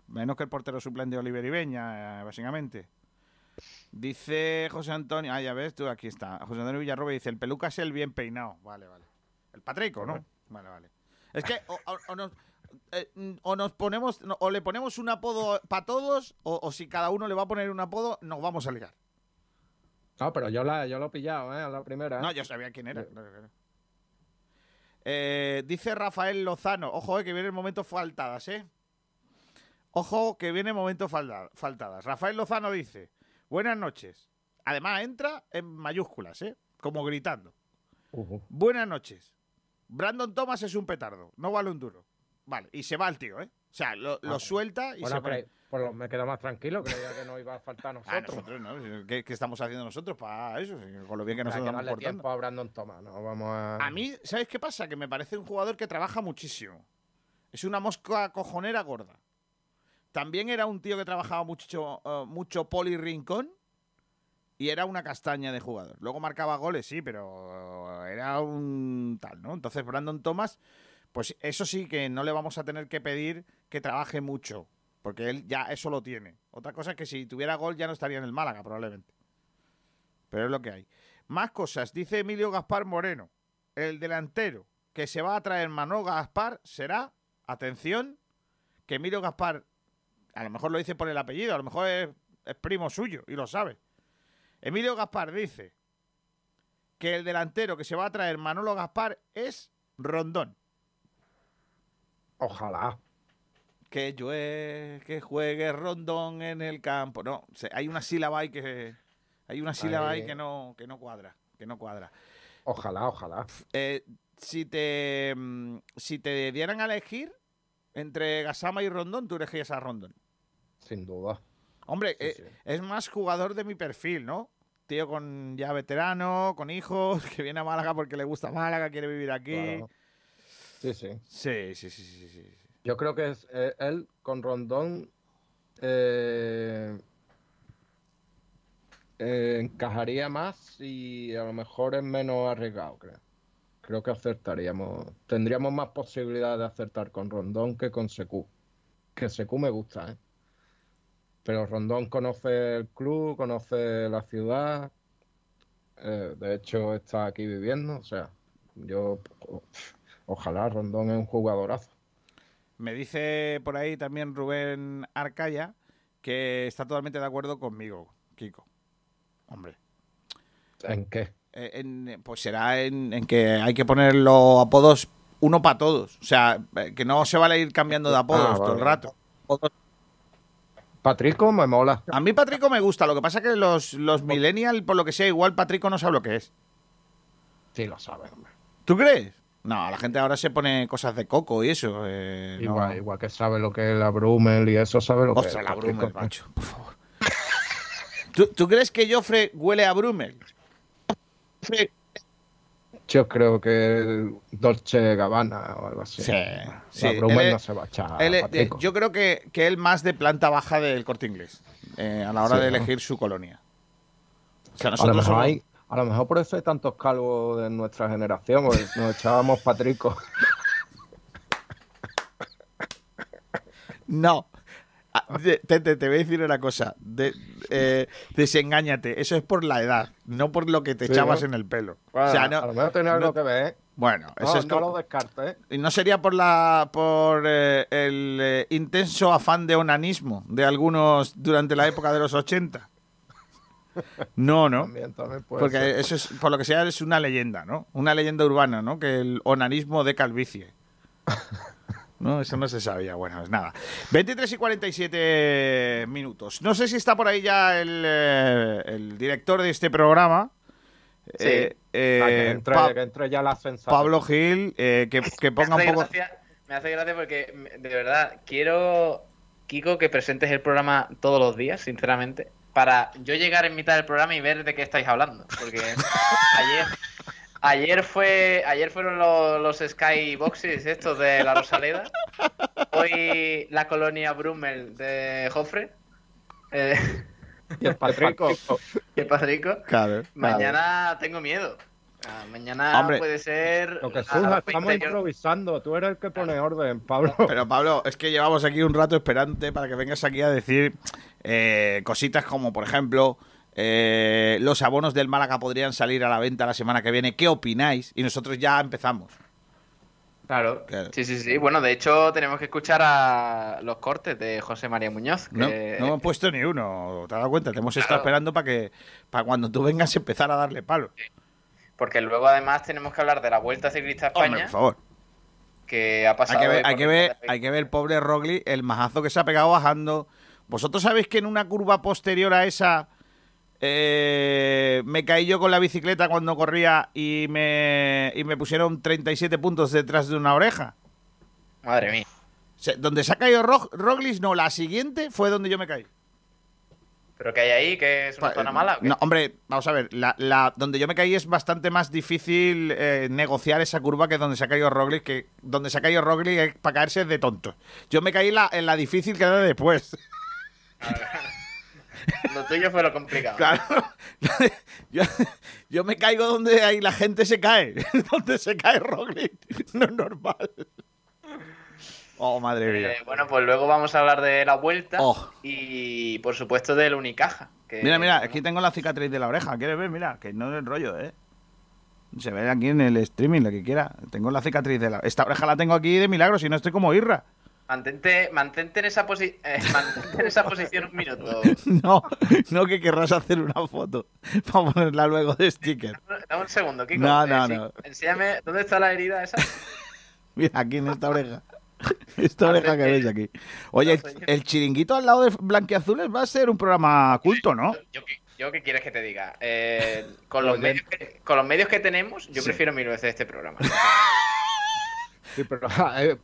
Menos que el portero suplente Oliver Ibeña, eh, básicamente. Dice José Antonio, ah, ya ves tú, aquí está. José Antonio Villarroba dice, el peluca es el bien peinado. Vale, vale. El patrico, ¿no? Vale, vale. Es que o, o- o nos, eh, o nos ponemos, no, o le ponemos un apodo para todos, o, o si cada uno le va a poner un apodo, nos vamos a ligar. No, pero yo, la, yo lo he pillado, ¿eh? A la primera. No, yo sabía quién era. claro, claro. Eh, dice Rafael Lozano, ojo, eh, que viene el momento faltadas, ¿eh? Ojo, que viene el momento falda- faltadas. Rafael Lozano dice, buenas noches. Además, entra en mayúsculas, ¿eh? Como gritando. Buenas noches. Brandon Thomas es un petardo, no vale un duro. Vale, y se va el tío, ¿eh? O sea, lo, lo Ah, suelta y Bueno, se pone- por lo- me quedo más tranquilo, creía que no iba a faltar a *laughs* Ah, nosotros. nosotros, ¿no? ¿Qué, qué estamos haciendo nosotros para eso? Con lo bien que nos Hay que estamos portando. tiempo a Brandon Thomas, no vamos a... A mí, ¿sabes qué pasa? Que me parece un jugador que trabaja muchísimo. Es una mosca cojonera gorda. También era un tío que trabajaba mucho, eh, mucho poli rincón y era una castaña de jugador. Luego marcaba goles, sí, pero era un tal, ¿no? Entonces, Brandon Thomas, pues eso sí que no le vamos a tener que pedir que trabaje mucho, porque él ya eso lo tiene. Otra cosa es que si tuviera gol ya no estaría en el Málaga, probablemente. Pero es lo que hay. Más cosas, dice Emilio Gaspar Moreno, el delantero que se va a traer Manolo Gaspar será, atención, que Emilio Gaspar, a lo mejor lo dice por el apellido, a lo mejor es, es primo suyo y lo sabe. Emilio Gaspar dice que el delantero que se va a traer Manolo Gaspar es Rondón. Ojalá. Que llueve, que juegue Rondón en el campo. No, hay una sílaba ahí que hay una sílaba ahí Ahí. que no que no cuadra, que no cuadra. Ojalá, ojalá. Eh, si te mm, si te dieran a elegir entre Gasama y Rondón, tú elegirías a Rondón. Sin duda. Hombre, Sí, eh, sí. es más jugador de mi perfil, ¿no? Tío con ya veterano, con hijos, *laughs* que viene a Málaga porque le gusta Málaga, quiere vivir aquí. Claro. Sí, sí. Sí, sí, sí, sí, sí. Yo creo que es, eh, él con Rondón eh, eh, encajaría más y a lo mejor es menos arriesgado, creo. Creo que acertaríamos. Tendríamos más posibilidad de acertar con Rondón que con Secu. Que Secu me gusta, ¿eh? Pero Rondón conoce el club, conoce la ciudad. de hecho, está aquí viviendo. O sea, yo ojalá Rondón es un jugadorazo. Me dice por ahí también Rubén Arcaya que está totalmente de acuerdo conmigo, Kiko. Hombre. ¿En qué? Eh, en- pues será en, en que hay que poner los apodos uno para todos. O sea, eh, que no se vale ir cambiando de apodos Ah, todo el rato. Patrico me mola. A mí Patrico me gusta, lo que pasa es que los, los millennials, por lo que sea, igual Patrico no sabe lo que es. Sí, lo sabe, hombre. ¿Tú crees? No, la gente ahora se pone cosas de coco y eso. eh, no. Igual, que sabe lo que es la Brumel y eso sabe lo que es. la. Brumel, macho, por favor. ¿Tú, tú crees que Joffre huele a Brumel? Yo creo que Dolce Gabbana o algo así. Sí, La sí, Brumel él no se va a echar a Él, eh, yo creo que, que él más de planta baja del corte inglés eh, a la hora Sí, de ¿no? elegir su colonia. O sea, a, lo nosotros mejor somos- hay- a lo mejor por eso hay tantos calvos de nuestra generación, porque nos echábamos Patrico. *laughs* No. Ah, te, te, voy a decir una cosa. De, eh, desengáñate. Eso es por la edad, no por lo que te echabas en el pelo. o sea, no, a lo mejor tiene algo que ver. ¿eh? Bueno, eso es no lo descartes. Y no sería por la por eh, el eh, intenso afán de onanismo de algunos durante la época de los 80. No, ¿no? Porque eso es, por lo que sea, es una leyenda, ¿no? Una leyenda urbana, ¿no? Que el onanismo de calvicie. No, eso no se sabía. Bueno, es nada. 23 y 47 minutos. No sé si está por ahí ya el, eh, director de este programa. Sí. Eh, eh, que, entre, ya la Pablo Gil, que, *laughs* que, ponga un poco. me hace gracia porque, de verdad, quiero, Kiko, que presentes el programa todos los días, sinceramente, para yo llegar en mitad del programa y ver de qué estáis hablando. Porque *laughs* ayer Ayer fue, ayer fueron los, los Skyboxes estos de la Rosaleda. Hoy la colonia Brummel de Joffre. Eh, y el Patrico. *laughs* y el Patrico. Mañana tengo miedo. Ah, mañana puede ser. Lo que surja, estamos improvisando. Tú eres el que pone orden, Pablo. Pero Pablo, es que llevamos aquí un rato esperante para que vengas aquí a decir eh, cositas como, por ejemplo, eh, los abonos del Málaga podrían salir a la venta la semana que viene. ¿Qué opináis? Y nosotros ya empezamos. Claro. Sí, sí, sí. Bueno, de hecho, tenemos que escuchar a los cortes de José María Muñoz. No, no hemos puesto ni uno. ¿Te has dado cuenta? Te hemos estado esperando para que para cuando tú vengas empezar a darle palo. Porque luego, además, tenemos que hablar de la Vuelta Ciclista a España. por favor. Que ha pasado. Hay que ver, hay que ver, hay que ver el pobre Rogli, el majazo que se ha pegado bajando. ¿Vosotros sabéis que en una curva posterior a esa eh, me caí yo con la bicicleta cuando corría y me, y me pusieron 37 puntos detrás de una oreja. Madre mía. donde se ha caído Roglis, no, la siguiente fue donde yo me caí. ¿Pero qué hay ahí? ¿Que es una zona mala? No, hombre, vamos a ver. La, donde yo me caí es bastante más difícil eh, negociar esa curva que donde se ha caído Roglis. Que donde se ha caído Roglis es para caerse de tonto. Yo me caí la, en la difícil que era después. Lo tuyo fue lo complicado. *laughs* Claro. *laughs* Yo, me caigo donde ahí la gente se cae. *laughs* donde se cae Roglic. No es normal. Oh, madre mía. Eh, bueno, pues luego vamos a hablar de la vuelta oh. y, por supuesto, del Unicaja. mira, mira, aquí tengo la cicatriz de la oreja. ¿Quieres ver? Mira, que no es el rollo, ¿eh? Se ve aquí en el streaming, lo que quiera. Tengo la cicatriz de la... Esta oreja la tengo aquí de milagro, si no estoy como Irra. Mantente, mantente, en esa eh, *laughs* en esa posición un minuto. *laughs* No, no que querrás hacer una foto para ponerla luego de sticker. Dame un segundo, Kiko. No, no, no. Enséñame, ¿dónde está la herida esa? *laughs* Mira, aquí en esta oreja. *laughs* Esta oreja que veis aquí. Oye, el, chiringuito al lado de Blanquiazules va a ser un programa culto, ¿no? Yo, ¿qué quieres que te diga? Eh, *laughs* con, los medios que, con los medios que tenemos, yo prefiero mil veces este programa. *laughs* Sí, pero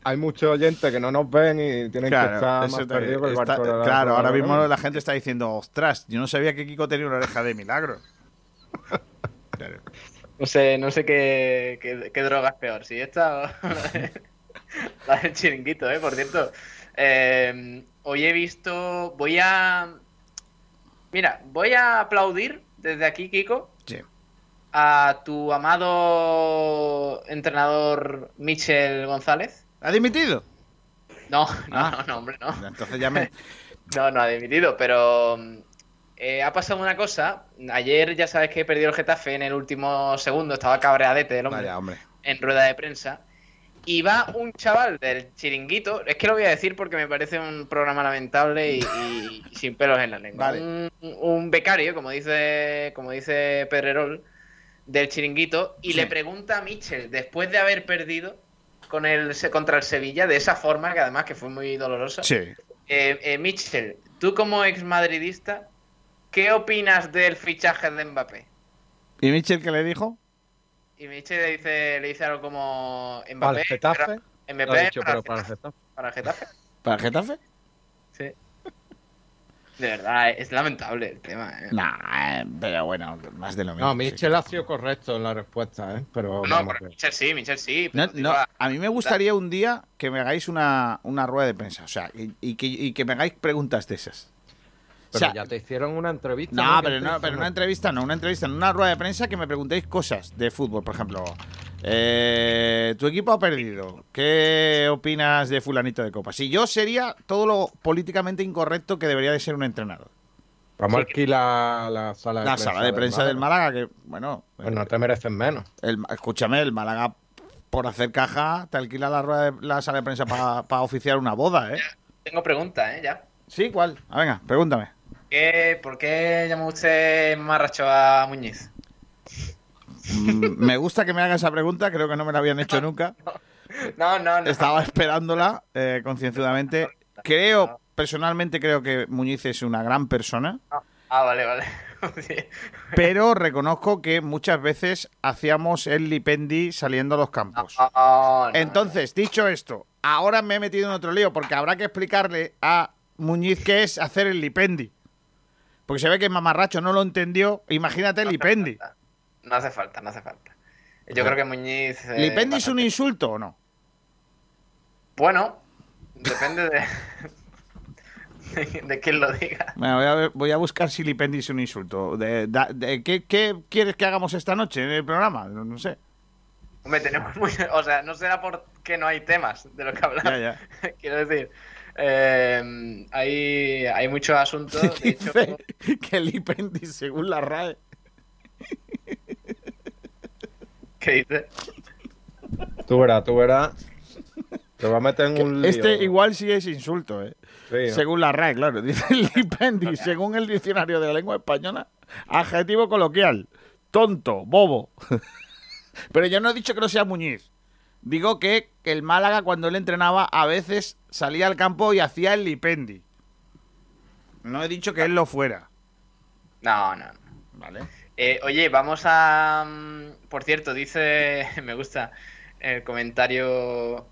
hay, muchos oyentes que no nos ven y tienen que estar más perdidos que el barco Claro, ahora mismo la gente está diciendo, ostras, yo no sabía que Kiko tenía una oreja de milagro. No sé, no sé qué, qué, droga es peor, si esta o *laughs* la del chiringuito, ¿eh? Por cierto. Eh, hoy he visto, voy a... Mira, voy a aplaudir desde aquí, Kiko, a tu amado entrenador Michel González. ¿Ha dimitido? No, *laughs* no, ah. no, hombre, no. Entonces ya me... *laughs* no, no ha dimitido, pero eh, ha pasado una cosa. Ayer ya sabes que he perdido el Getafe en el último segundo, estaba cabreadete el hombre, hombre. en rueda de prensa. Y va un chaval del chiringuito, es que lo voy a decir porque me parece un programa lamentable y, sin pelos en la lengua. Un, un, becario, como dice, como dice Pedrerol, del chiringuito y le pregunta a Michel, después de haber perdido con el, contra el Sevilla, de esa forma, que además que fue muy dolorosa. Sí. Eh, eh, Michel, tú como ex madridista, ¿qué opinas del fichaje de Mbappé? ¿Y Michel qué le dijo? Y Michel le dice, le dice algo como Mbappé. ¿Para el Getafe? Mbappé para, para, el Getafe. ¿Para el Getafe? *laughs* ¿Para el Getafe? Sí. De verdad, es lamentable el tema. ¿eh? Nah, pero bueno, más de lo mismo. No, Michel ha sido correcto en la respuesta, ¿eh? Pero no, Michel sí, Michel sí. a mí me gustaría un día que me hagáis una, una rueda de prensa, o sea, y, que, y que me hagáis preguntas de esas. Pero ya te hicieron una entrevista. No, pero, no, pero una entrevista no, una entrevista en una rueda de prensa que me preguntéis cosas de fútbol, por ejemplo. Eh, tu equipo ha perdido. ¿Qué opinas de fulanito de copa? Si yo sería todo lo políticamente incorrecto que debería de ser un entrenador. Vamos a alquilar la sala de la prensa. sala de prensa del Málaga, que, bueno. Pues no te merecen menos. escúchame, el Málaga, por hacer caja, te alquila la, rueda de, la sala de prensa para oficiar una boda, ¿eh? Tengo pregunta, ¿eh? Ya. ¿Sí? ¿Cuál? Ah, venga, pregúntame. ¿Por qué llamó usted marracho a Muñiz? Mm, me gusta que me haga esa pregunta, creo que no me la habían hecho *laughs* nunca. No, no, no. Estaba esperándola eh, concienzudamente. Creo, personalmente creo que Muñiz es una gran persona. Ah, vale, vale. *laughs* Pero reconozco que muchas veces hacíamos el lipendi saliendo a los campos. Entonces, dicho esto, ahora me he metido en otro lío porque habrá que explicarle a Muñiz qué es hacer el lipendi. Porque se ve que Mamarracho no lo entendió. Imagínate lipendi. No hace falta, no hace falta. Yo creo que Muñiz. Eh, ¿Lipendi es un insulto o no? Bueno, depende de. de quién lo diga. Bueno, voy, a buscar si Lipendi es un insulto. De, ¿qué, quieres que hagamos esta noche en el programa? No, sé. Hombre, tenemos muy, O sea, no será porque no hay temas de lo que hablar. *laughs* Quiero decir. Eh, hay, hay muchos asuntos. De *laughs* hecho, que Lipendi, según la RAE. *laughs* ¿Qué dices? Tú verás, tú verás. Te va a meter en un lío. Este igual sí es insulto, ¿eh? Según la RAE, claro. *laughs* Dice Lipendi, según el diccionario de la lengua española, adjetivo coloquial, tonto, bobo. Pero yo no he dicho que no sea Muñiz. Digo que el Málaga cuando él entrenaba a veces salía al campo y hacía el Lipendi. No he dicho que él lo fuera. No, no. Vale. Eh, oye, vamos a... Mm, por cierto, dice... *laughs* Me gusta el comentario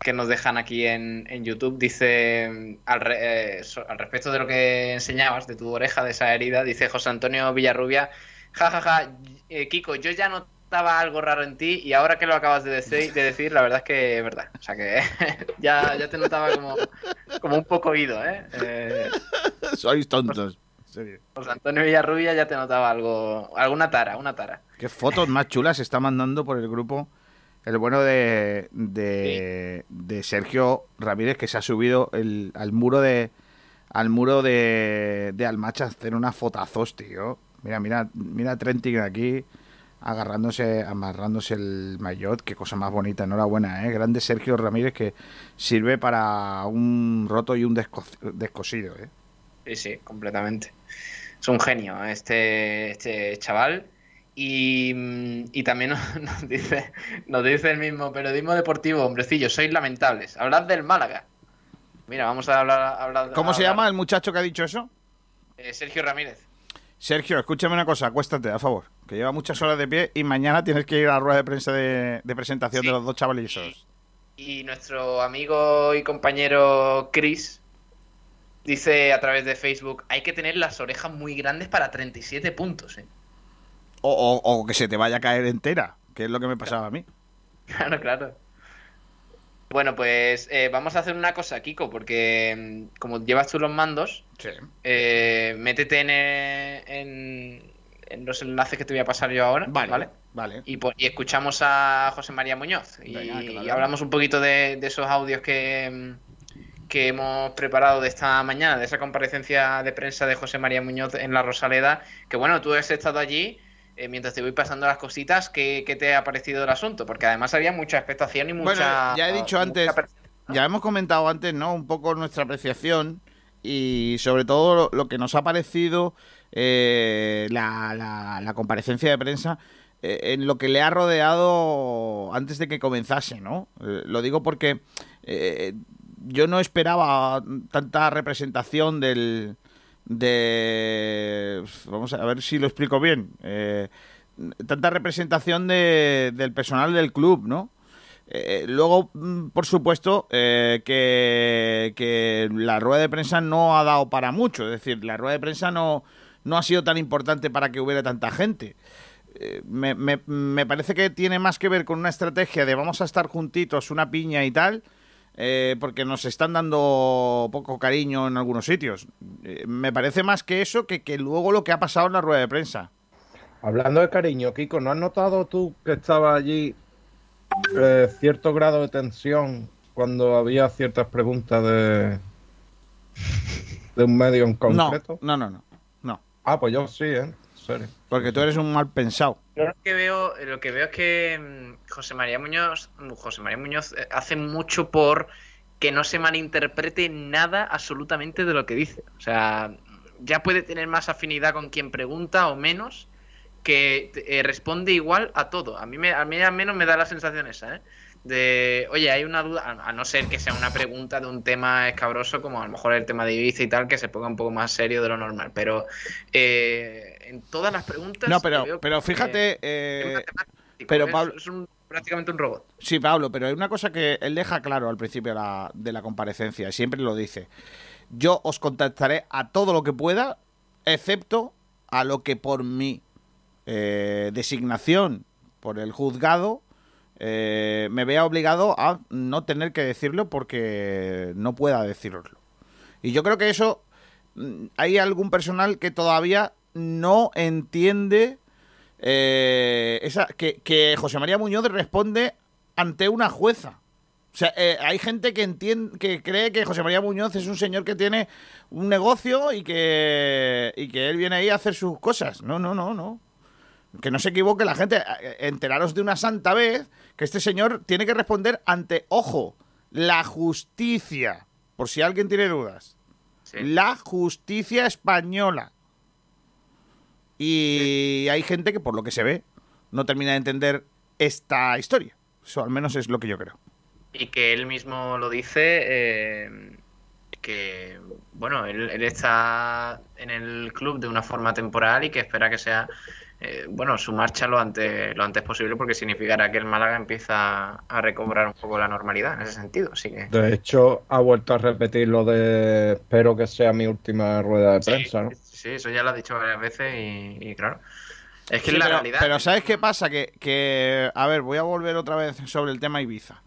que nos dejan aquí en, YouTube dice, mm, eh, al, respecto de lo que enseñabas, de tu oreja, de esa herida, dice José Antonio Villarrubia, jajaja, ja, ja, eh, Kiko, yo ya notaba algo raro en ti y ahora que lo acabas de decir, de decir la verdad es que es verdad. O sea que *laughs* ya, ya te notaba como, como un poco oído, ¿eh? eh Sois tontos. José Antonio Villarrubia ya te notaba algo, alguna tara, una tara. Qué fotos más chulas se está mandando por el grupo el bueno de, de, Sergio Ramírez que se ha subido el, al muro de al muro de, de Almacha a hacer unas fotazos, tío. Mira, mira, mira Trentin aquí agarrándose, amarrándose el maillot, qué cosa más bonita, enhorabuena, ¿eh? Grande Sergio Ramírez que sirve para un roto y un descosido, ¿eh? Sí, sí, completamente. Es un genio este, este chaval Mm, y, también *laughs* nos, dice, nos dice el mismo periodismo deportivo, hombrecillo, sois lamentables. Hablad del Málaga. Mira, vamos a hablar. ¿Cómo se llama el muchacho que ha dicho eso? Eh, Sergio Ramírez. Sergio, escúchame una cosa, acuéstate, a favor. Que lleva muchas horas de pie y mañana tienes que ir a la rueda de prensa de, presentación de los dos chavalizos. Y, y nuestro amigo y compañero Chris dice a través de Facebook: hay que tener las orejas muy grandes para 37 puntos. ¿eh? O, que se te vaya a caer entera, que es lo que me pasaba a mí. Claro, claro. Bueno, pues eh, vamos a hacer una cosa, Kiko, porque mm, como llevas tú los mandos, eh, métete en, en, los enlaces que te voy a pasar yo ahora, ¿vale? Vale. Y, escuchamos a José María Muñoz y, hablamos un poquito de, esos audios que, que hemos preparado de esta mañana, de esa comparecencia de prensa de José María Muñoz en la Rosaleda, que bueno, tú has estado allí eh, mientras te voy pasando las cositas, ¿qué, te ha parecido el asunto? Porque además había mucha expectación y mucha... Bueno, ya he dicho antes, ya hemos comentado antes, ¿no? Un poco nuestra apreciación y sobre todo lo, que nos ha parecido eh, la, la, comparecencia de prensa eh, en lo que le ha rodeado antes de que comenzase, ¿no? lo digo porque yo no esperaba tanta representación del, de... Vamos a ver si lo explico bien. Eh, tanta representación de, del personal del club, ¿no? Eh, luego, mm, por supuesto, eh, que, que, la rueda de prensa no ha dado para mucho. Es decir, la rueda de prensa no, no ha sido tan importante para que hubiera tanta gente. me, me, me, parece que tiene más que ver con una estrategia de vamos a estar juntitos, una piña y tal, eh, porque nos están dando poco cariño en algunos sitios. Eh, me parece más que eso que, que luego lo que ha pasado en la rueda de prensa. Hablando de cariño, Kiko, ¿no has notado tú que estaba allí eh, cierto grado de tensión cuando había ciertas preguntas de, de un medio en concreto? No, no, no, no. Ah, pues yo sí, ¿eh? Serio. Porque tú eres un mal pensado. Yo lo que veo, lo que veo es que mm, José María Muñoz, José María Muñoz eh, hace mucho por que no se malinterprete nada absolutamente de lo que dice. O sea, ya puede tener más afinidad con quien pregunta o menos, que eh, responde igual a todo. A mí, me, a mí al menos me da la sensación esa, ¿eh? De, oye, hay una duda, a, a no ser que sea una pregunta de un tema escabroso, como a lo mejor el tema de Ibiza y tal, que se ponga un poco más serio de lo normal. Pero eh, en todas las preguntas. No, pero, fíjate, eh, matemático, pero es- Pablo- es un- prácticamente un robot. Sí, Pablo, pero hay una cosa que él deja claro al principio de la, de la comparecencia, y siempre lo dice. Yo os contactaré a todo lo que pueda, excepto a lo que por mi eh, designación por el juzgado eh, me vea obligado a no tener que decirlo porque no pueda decirlo. Y yo creo que eso mm, hay algún personal que todavía no entiende eh, esa, que, José María Muñoz responde ante una jueza. O sea, eh, hay gente que entiende, que cree que José María Muñoz es un señor que tiene un negocio y que, y que él viene ahí a hacer sus cosas. No, no, no, no. Que no se equivoque la gente. Enteraros de una santa vez que este señor tiene que responder ante, ojo, la justicia. Por si alguien tiene dudas. Sí. La justicia española. Y hay gente que, por lo que se ve, no termina de entender esta historia. Eso al menos es lo que yo creo. Y que él mismo lo dice, eh, que, bueno, él, él está en el club de una forma temporal y que espera que sea, eh, bueno, su marcha lo antes, lo antes posible porque significará que el Málaga empieza a recobrar un poco la normalidad en ese sentido. Así que... De hecho, ha vuelto a repetir lo de espero que sea mi última rueda de Sí, prensa, ¿no? sí, eso ya lo ha dicho varias veces y, y claro. Es que Sí, es la pero, realidad. pero ¿sabes qué pasa? Que, que, a ver, voy a volver otra vez sobre el tema Ibiza.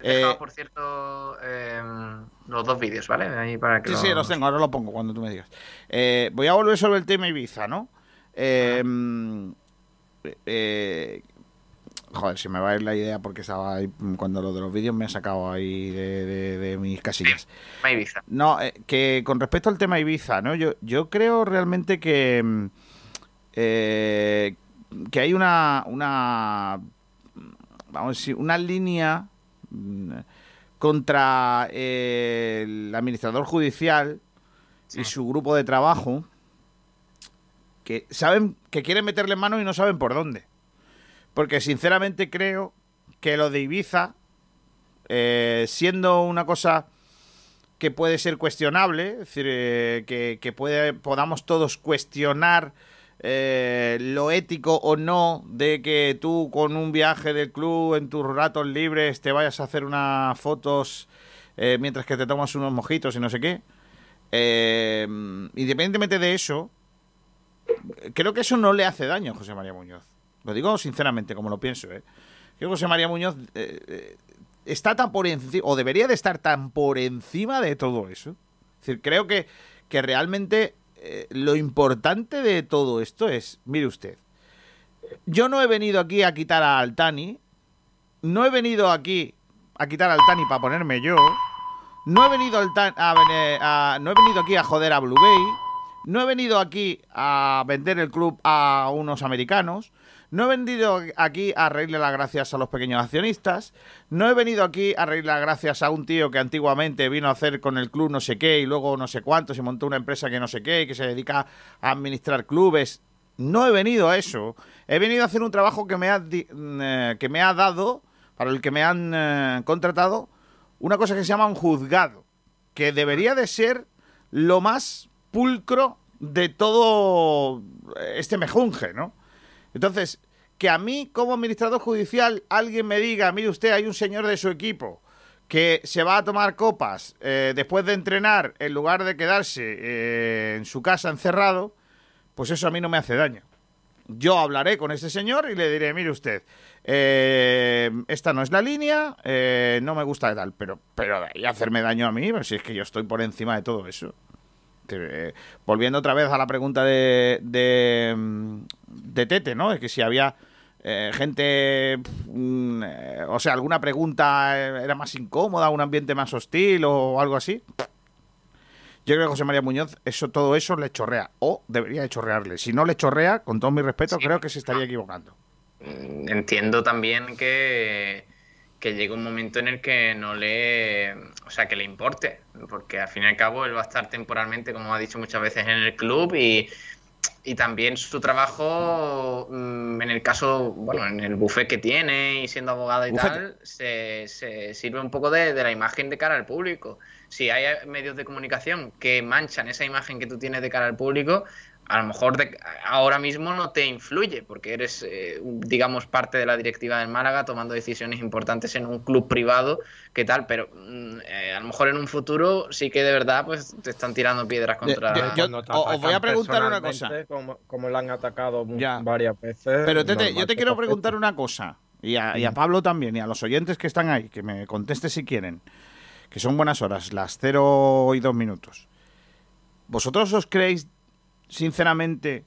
He dejado, Eh, por cierto, em, los dos vídeos, ¿vale? Ahí para que Sí, sí, los tengo, ahora lo pongo cuando tú me digas. Eh, voy a volver sobre el tema Ibiza, ¿no? Eh, eh, joder, se me va a ir la idea porque estaba ahí, mm, cuando lo de los vídeos me ha sacado ahí de, de- de mis casillas. Ibiza. No, eh, que con respecto al tema Ibiza, ¿no? Yo, yo creo realmente que, mm, eh, que hay una, una, vamos a decir, una línea mm, contra eh, el administrador judicial y su grupo de trabajo que saben que quieren meterle mano y no saben por dónde. Porque sinceramente creo que lo de Ibiza, eh, siendo una cosa que puede ser cuestionable, es decir, eh, que, que puede, podamos todos cuestionar eh, lo ético o no de que tú con un viaje del club en tus ratos libres te vayas a hacer unas fotos mientras que te tomas unos mojitos y no sé qué. Independientemente de eso, creo que eso no le hace daño a José María Muñoz. Lo digo sinceramente, como lo pienso. ¿eh? Creo que José María Muñoz eh, eh, está tan por encima, o debería de estar tan por encima de todo eso. Es decir, creo que, que realmente eh, lo importante de todo esto es, mire usted, yo no he venido aquí a quitar a Altani, no he venido aquí a quitar a Altani para ponerme yo, no he venido a, vene- a- no he venido aquí a joder a Blue Bay, no he venido aquí a vender el club a unos americanos, no he venido aquí a reírle las gracias a los pequeños accionistas, no he venido aquí a reírle las gracias a un tío que antiguamente vino a hacer con el club no sé qué y luego no sé cuánto, se montó una empresa que no sé qué y que se dedica a administrar clubes. No he venido a eso. He venido a hacer un trabajo que me ha, di- eh, que me ha dado, para el que me han eh, contratado, una cosa que se llama un juzgado, que debería de ser lo más pulcro de todo este mejunje, ¿no? Entonces, que a mí como administrador judicial alguien me diga, mire usted, hay un señor de su equipo que se va a tomar copas eh, después de entrenar en lugar de quedarse eh, en su casa encerrado, pues eso a mí no me hace daño. yo hablaré con ese señor y le diré, mire usted, eh, esta no es la línea, eh, no me gusta de tal, pero, pero y hacerme daño a mí, pues si es que yo estoy por encima de todo eso. Eh, volviendo otra vez a la pregunta de, de, de Tete, ¿no? De que si había gente, mm, o sea, alguna pregunta era más incómoda, un ambiente más hostil o algo así. Yo creo que José María Muñoz, eso, todo eso le chorrea. O debería de chorrearle. Si no le chorrea, con todo mi respeto, creo que se estaría equivocando. Mm, entiendo también que, que llegue un momento en el que no le. O sea, que le importe. Porque al fin y al cabo él va a estar temporalmente, como ha dicho muchas veces, en el club y. Y también su trabajo, mm, en el caso, bueno, en el buffet que tiene y siendo abogado y tal, se, se, sirve un poco de, de la imagen de cara al público si hay medios de comunicación que manchan esa imagen que tú tienes de cara al público, a lo mejor ahora mismo no te influye, porque eres, eh, digamos, parte de la directiva del Málaga tomando decisiones importantes en un club privado, ¿qué tal? Pero mm, eh, a lo mejor en un futuro sí que de verdad pues te están tirando piedras contra... Yo, os voy a preguntar una cosa. Como, como le han atacado varias veces. Pero Tete, yo te quiero preguntar una cosa, y a, y a Pablo también, y a los oyentes que están ahí, que me conteste si quieren que son buenas horas, las 0 y 2 minutos. ¿Vosotros os creéis, sinceramente,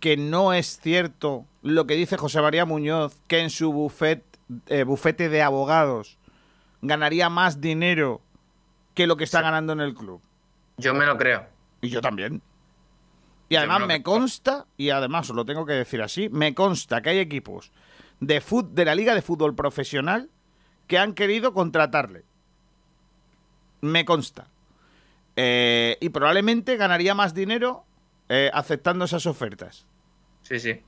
que no es cierto lo que dice José María Muñoz, que en su bufet, eh, bufete de abogados ganaría más dinero que lo que está ganando en el club? Yo me lo creo. Y yo también. Y además me, consta, y además os lo tengo que decir así, me consta que hay equipos de, de la Liga de Fútbol Profesional que han querido contratarle me consta. Eh, y probablemente ganaría más dinero eh, aceptando esas ofertas. Sí, sí.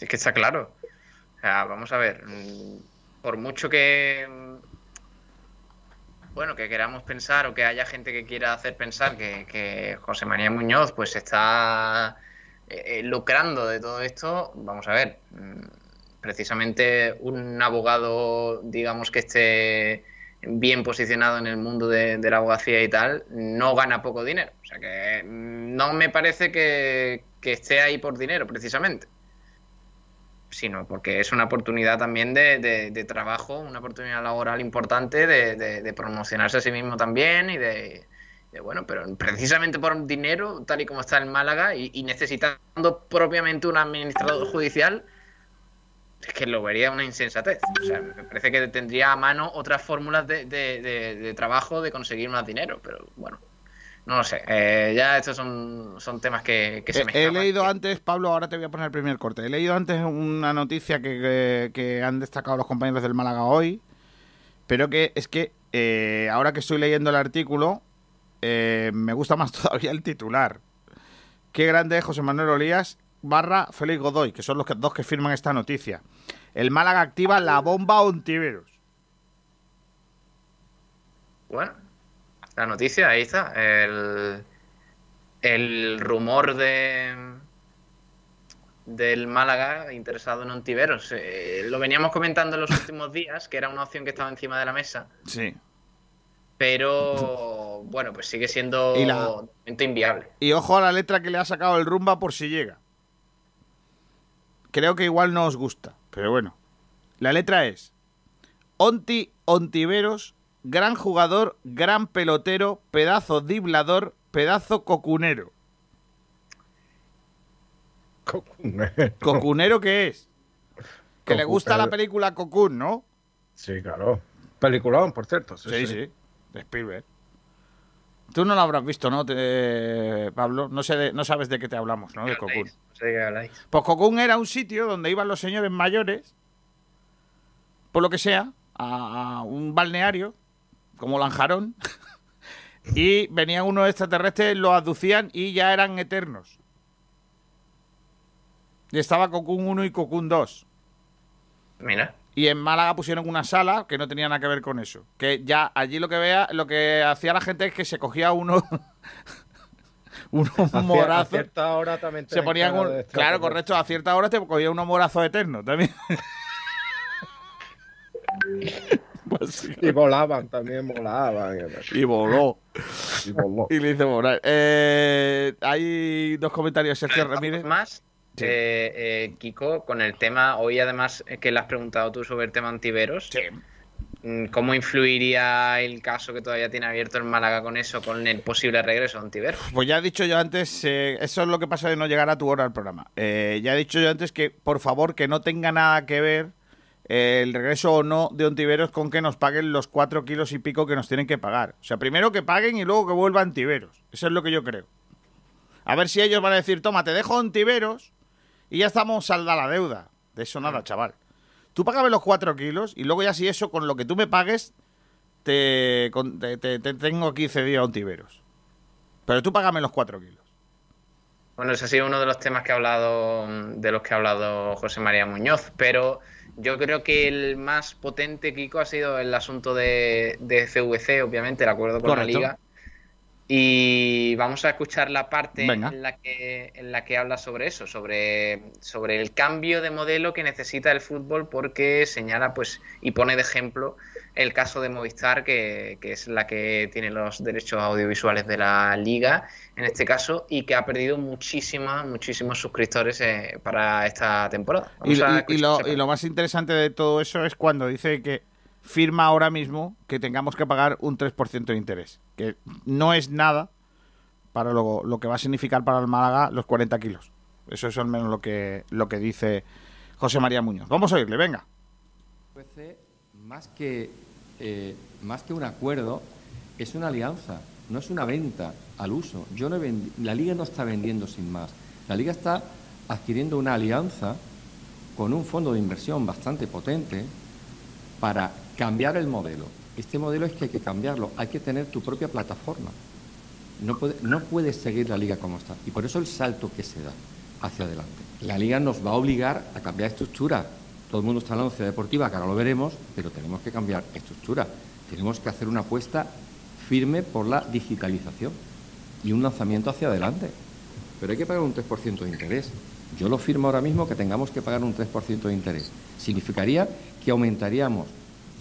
Es que está claro. O sea, vamos a ver. Mm, por mucho que. Mm, bueno, que queramos pensar o que haya gente que quiera hacer pensar que, José María Muñoz pues está eh, lucrando de todo esto, vamos a ver. Mm, precisamente un abogado, digamos, que esté bien posicionado en el mundo de, la abogacía y tal, no gana poco dinero. O sea que no me parece que, esté ahí por dinero, precisamente. Sino porque es una oportunidad también de, trabajo, una oportunidad laboral importante de, promocionarse a sí mismo también y de, bueno, pero precisamente por dinero, tal y como está en Málaga, y necesitando propiamente un administrador judicial, es que lo vería una insensatez. O sea, me parece que tendría a mano otras fórmulas de, trabajo de conseguir más dinero, pero bueno, no lo sé. Eh, ya estos son, son temas que, se me He leído antes, Pablo, ahora te voy a poner el primer corte. He leído antes una noticia que, han destacado los compañeros del Málaga hoy, pero que es que eh, ahora que estoy leyendo el artículo, eh, me gusta más *laughs* todavía el titular. Qué grande es José Manuel Olías barra Félix Godoy, que son los dos que firman esta noticia. El Málaga activa la bomba Ontiveros. Bueno, la noticia, ahí está. El, el rumor de del Málaga interesado en Ontiveros. Eh, lo veníamos comentando en los últimos días, que era una opción que estaba encima de la mesa. Sí. Pero bueno, pues sigue siendo inviable. Y ojo a la letra que le ha sacado el rumba por si llega creo que igual no os gusta, pero bueno. La letra es Onti Ontiveros, gran jugador, gran pelotero, pedazo diblador, pedazo cocunero. Cocunero. ¿Cocunero qué es? Que le gusta la película Cocun, ¿no? Sí, claro. Peliculón, por cierto. Sí, sí. sí. De Spielberg. Tú no lo habrás visto, ¿no, Pablo? No, sé no sabes de qué te hablamos, ¿no? De Cocoon. No sé de qué habláis. Pues Cocoon era un sitio donde iban los señores mayores, por lo que sea, a, un balneario, como Lanjarón, *laughs* y venían unos extraterrestres, los aducían y ya eran eternos. Y estaba Cocoon 1 y Cocoon 2. Mira. Y en Málaga pusieron una sala que no tenía nada que ver con eso. Que ya allí lo que vea, lo que hacía la gente es que se cogía uno. *laughs* unos morazos. A cierta hora también se ponían Claro, correcto, a cierta hora te cogía unos morazos eternos también. *laughs* y volaban, también volaban. Y voló. Y voló. Y le hice volar. Eh, hay dos comentarios, Sergio Ramírez. Más eh, eh, Kiko, con el tema, hoy además que le has preguntado tú sobre el tema antiveros. Mm, ¿Cómo influiría el caso que todavía tiene abierto el Málaga con eso, con el posible regreso a Antiveros? Pues ya he dicho yo antes, eso es lo que pasa de no llegar a tu hora al programa. ya he dicho yo antes que, por favor, que no tenga nada que ver el regreso o no de Ontiveros con que nos paguen los cuatro kilos y pico que nos tienen que pagar. O sea, primero que paguen y luego que vuelva Ontiveros. Eso es lo que yo creo. A ver si ellos van a decir, toma, te dejo Ontiveros y ya estamos salda la deuda. De eso nada, chaval. Tú págame los cuatro kilos y luego ya si eso, con lo que tú me pagues, te, te, tengo aquí cedido a Ontiveros. Pero tú págame los cuatro kilos. Bueno, ese ha sido uno de los temas que ha hablado, de los que ha hablado José María Muñoz, pero yo creo que el más potente, Kiko, ha sido el asunto de, CVC, obviamente, el acuerdo con la liga. Y vamos a escuchar la parte en la, que, en la que habla sobre eso, sobre, sobre el cambio de modelo que necesita el fútbol, porque señala pues y pone de ejemplo el caso de Movistar, que, es la que tiene los derechos audiovisuales de la liga, en este caso, y que ha perdido muchísimas, muchísimos suscriptores eh, para esta temporada. Y, lo, más interesante de todo eso es cuando dice que firma ahora mismo que tengamos que pagar un 3% de interés, que no es nada para lo, lo, que va a significar para el Málaga los 40 kilos. Eso es al menos lo que, lo que dice José María Muñoz. Vamos a oírle, venga. Más que eh, más que un acuerdo, es una alianza, no es una venta al uso. Yo no la liga no está vendiendo sin más. La liga está adquiriendo una alianza con un fondo de inversión bastante potente para cambiar el modelo. Este modelo es que hay que cambiarlo, hay que tener tu propia plataforma. No, puede, no puedes seguir la liga como está. Y por eso el salto que se da hacia adelante. La liga nos va a obligar a cambiar estructura, todo el mundo está hablando de ciudad deportiva, que ahora lo veremos, pero tenemos que cambiar estructura. Tenemos que hacer una apuesta firme por la digitalización y un lanzamiento hacia adelante. Pero hay que pagar un 3% de interés. Yo lo firmo ahora mismo que tengamos que pagar un 3% de interés. Significaría que aumentaríamos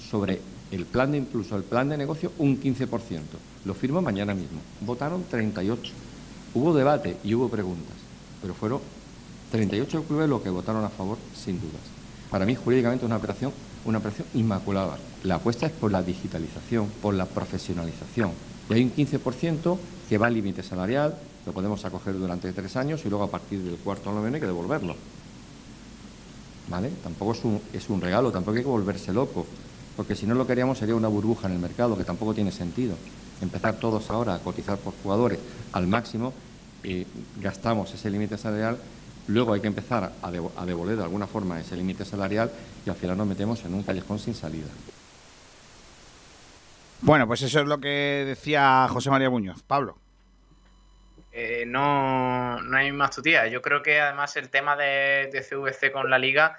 sobre el plan de impulso, el plan de negocio, un 15%. Lo firmo mañana mismo. Votaron 38. Hubo debate y hubo preguntas, pero fueron 38 clubes los que votaron a favor, sin dudas. Para mí, jurídicamente, es una operación, una operación inmaculada. La apuesta es por la digitalización, por la profesionalización. Y hay un 15% que va al límite salarial, lo podemos acoger durante tres años y luego a partir del cuarto año hay que devolverlo. ¿Vale? Tampoco es un, es un regalo, tampoco hay que volverse loco, porque si no lo queríamos sería una burbuja en el mercado que tampoco tiene sentido. Empezar todos ahora a cotizar por jugadores al máximo y gastamos ese límite salarial Luego hay que empezar a, devolver de alguna forma ese límite salarial y al final nos metemos en un callejón sin salida. Bueno, pues eso es lo que decía José María Muñoz. Pablo. Eh, no, no hay más tutía. Yo creo que además el tema de, CVC con la liga,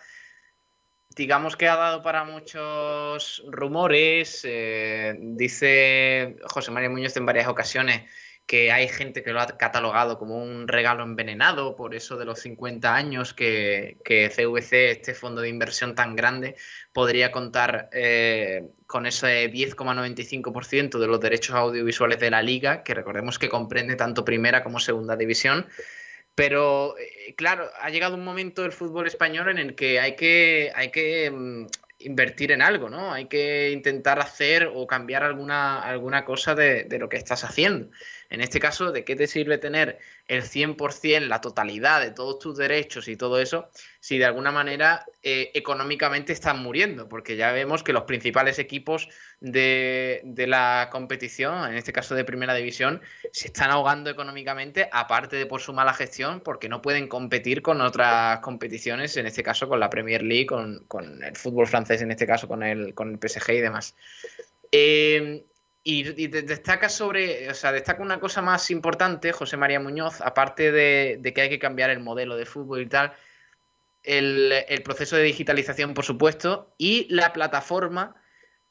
digamos que ha dado para muchos rumores. Eh, dice José María Muñoz en varias ocasiones que hay gente que lo ha catalogado como un regalo envenenado por eso de los 50 años que, CVC, este fondo de inversión tan grande, podría contar eh, con ese 10,95% de los derechos audiovisuales de la liga, que recordemos que comprende tanto primera como segunda división. Pero eh, claro, ha llegado un momento del fútbol español en el que hay que, hay que mm, invertir en algo, ¿no? Hay que intentar hacer o cambiar alguna, alguna cosa de, de lo que estás haciendo. En este caso, ¿de qué te sirve tener el 100%, la totalidad de todos tus derechos y todo eso, si de alguna manera eh, económicamente están muriendo? Porque ya vemos que los principales equipos de, la competición, en este caso de Primera División, se están ahogando económicamente, aparte de por su mala gestión, porque no pueden competir con otras competiciones, en este caso con la Premier League, con, el fútbol francés, en este caso con el, con el PSG y demás. Eh, y, destaca sobre, o sea, destaca una cosa más importante, José María Muñoz, aparte de, que hay que cambiar el modelo de fútbol y tal, el, proceso de digitalización, por supuesto, y la plataforma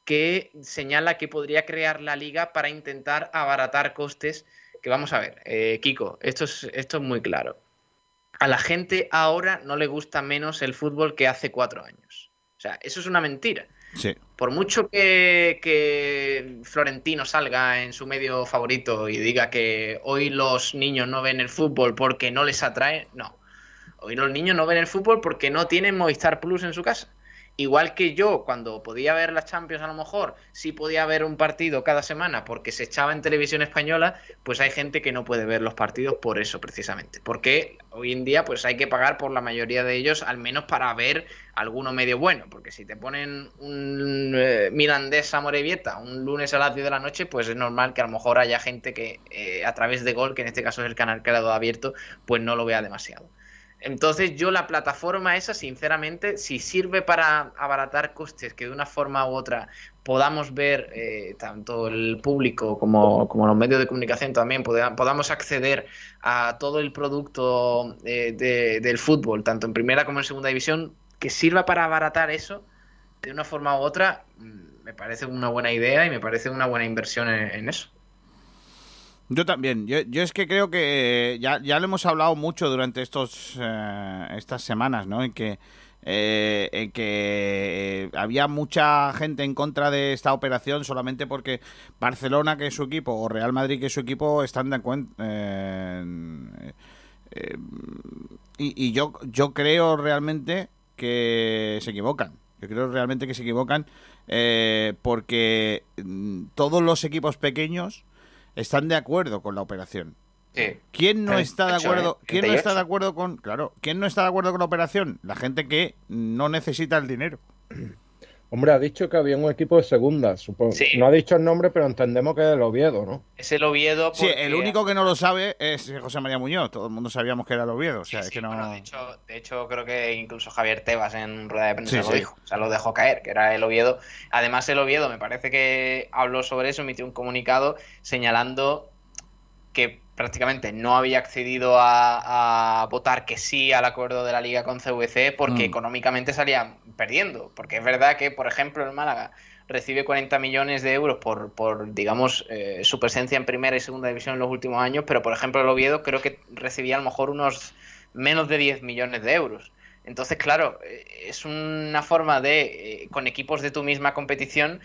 que señala que podría crear la liga para intentar abaratar costes. Que vamos a ver, eh, Kiko, esto es, esto es muy claro. A la gente ahora no le gusta menos el fútbol que hace cuatro años. O sea, eso es una mentira. Por mucho que, Florentino salga en su medio favorito y diga que hoy los niños no ven el fútbol porque no les atrae, no. Hoy los niños no ven el fútbol porque no tienen Movistar Plus en su casa. Igual que yo, cuando podía ver las Champions, a lo mejor sí podía ver un partido cada semana porque se echaba en televisión española, pues hay gente que no puede ver los partidos por eso precisamente. Porque hoy en día, pues hay que pagar por la mayoría de ellos, al menos para ver alguno medio bueno. Porque si te ponen un eh, a Morevieta un lunes a las 10 de la noche, pues es normal que a lo mejor haya gente que eh, a través de Gol, que en este caso es el canal que ha dado abierto, pues no lo vea demasiado. Entonces yo la plataforma esa, sinceramente, si sirve para abaratar costes, que de una forma u otra podamos ver, eh, tanto el público como, los medios de comunicación también, podamos acceder a todo el producto eh, del fútbol, tanto en primera como en segunda división, que sirva para abaratar eso, de una forma u otra, mm, me parece una buena idea y me parece una buena inversión en eso. Yo también. Yo, es que creo que ya, ya lo hemos hablado mucho durante estos eh, estas semanas, ¿no? En que eh, en que había mucha gente en contra de esta operación solamente porque Barcelona, que es su equipo, o Real Madrid, que es su equipo, están de. Eh, y, y yo, yo creo realmente que se equivocan. Yo creo realmente que se equivocan porque mm, todos los equipos pequeños están de acuerdo con la operación. ¿Quién no está de acuerdo? ¿eh? ¿Quién no está de acuerdo con? Claro, ¿quién no está de acuerdo con la operación? La gente que no necesita el dinero. Hombre, ha dicho que había un equipo de segunda, supongo. No ha dicho el nombre, pero entendemos que es el Oviedo, ¿no? Es el Oviedo. Sí, el único que no lo sabe es José María Muñoz. Todo el mundo sabíamos que era el Oviedo. O sea, que no... de, hecho, creo que incluso Javier Tebas en rueda de prensa lo dijo. O sea, lo dejó caer, que era el Oviedo. Además, el Oviedo me parece que habló sobre eso, emitió un comunicado señalando que prácticamente no había accedido a, votar que sí al acuerdo de la liga con CVC porque mm. económicamente salían perdiendo. Porque es verdad que, por ejemplo, el Málaga recibe 40 millones de euros por, por digamos, eh, su presencia en primera y segunda división en los últimos años, pero, por ejemplo, el Oviedo creo que recibía a lo mejor unos menos de 10 millones de euros. Entonces, claro, eh, es una forma de, eh, con equipos de tu misma competición,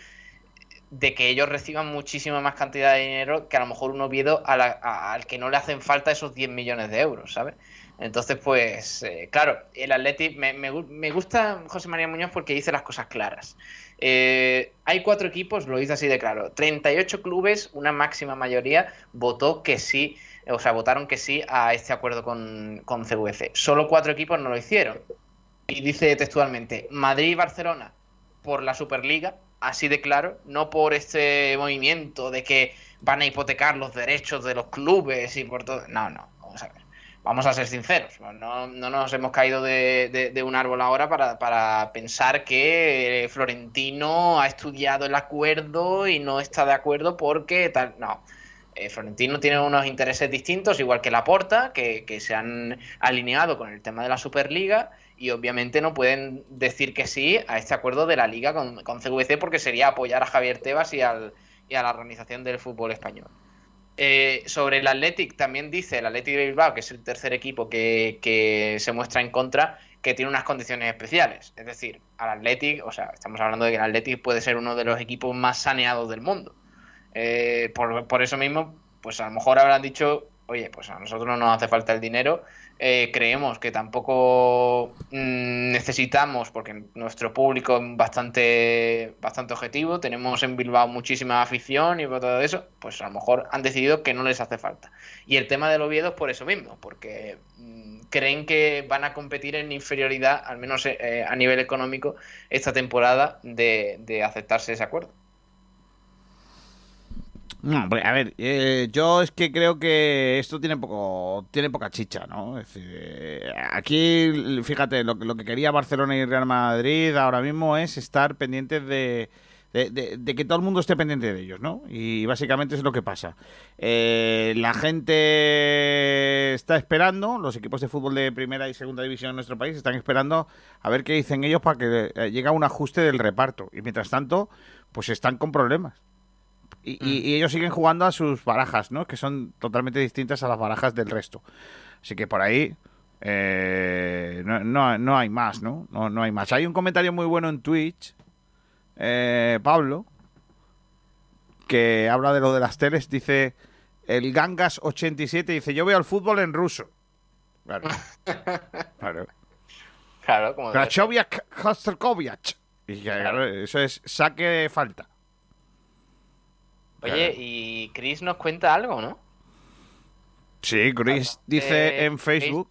de que ellos reciban muchísima más cantidad de dinero que a lo mejor un Oviedo al que no le hacen falta esos 10 millones de euros, ¿sabes? Entonces, pues, eh, claro, el Atleti, me, me, gusta José María Muñoz porque dice las cosas claras. Eh, hay cuatro equipos, lo dice así de claro. 38 clubes, una máxima mayoría, votó que sí, o sea, votaron que sí a este acuerdo con, con CVC. Solo cuatro equipos no lo hicieron. Y dice textualmente, Madrid y Barcelona por la Superliga, así de claro, no por este movimiento de que van a hipotecar los derechos de los clubes y por todo. No, no, vamos a ver. Vamos a ser sinceros, no, nos hemos caído de, un árbol ahora para, pensar que Florentino ha estudiado el acuerdo y no está de acuerdo porque tal. No, eh, Florentino tiene unos intereses distintos, igual que Laporta, que, que se han alineado con el tema de la Superliga y obviamente no pueden decir que sí a este acuerdo de la liga con, con CVC porque sería apoyar a Javier Tebas y, al, y a la organización del fútbol español. Eh, sobre el Athletic, también dice el Athletic de Bilbao, que es el tercer equipo que, se muestra en contra, que tiene unas condiciones especiales. Es decir, al Athletic, o sea, estamos hablando de que el Athletic puede ser uno de los equipos más saneados del mundo. Eh, por, por, eso mismo, pues a lo mejor habrán dicho, oye, pues a nosotros no nos hace falta el dinero, eh, creemos que tampoco mm, necesitamos, porque nuestro público es bastante, bastante objetivo, tenemos en Bilbao muchísima afición y todo eso, pues a lo mejor han decidido que no les hace falta. Y el tema del Oviedo es por eso mismo, porque mm, creen que van a competir en inferioridad, al menos eh, a nivel económico, esta temporada de aceptarse ese acuerdo. No, a ver, eh, yo es que creo que esto tiene poco, tiene poca chicha, ¿no? Es decir, eh, aquí, fíjate, lo, lo, que quería Barcelona y Real Madrid ahora mismo es estar pendientes de, de, que todo el mundo esté pendiente de ellos, ¿no? Y básicamente es lo que pasa. Eh, la gente está esperando, los equipos de fútbol de primera y segunda división en nuestro país están esperando a ver qué dicen ellos para que llegue a un ajuste del reparto. Y mientras tanto, pues están con problemas. Mm. Y, ellos siguen jugando a sus barajas, ¿no? Que son totalmente distintas a las barajas del resto. Así que por ahí eh, no, no, hay más, ¿no? ¿no? No hay más. Hay un comentario muy bueno en Twitch, eh, Pablo, que habla de lo de las teles. Dice, el Gangas87 dice, yo veo el fútbol en ruso. Claro. *laughs* claro. Claro, como. Kosterkovic. Y claro, eso es saque de falta. Oye, y Chris nos cuenta algo, ¿no? Sí, Chris dice en Facebook.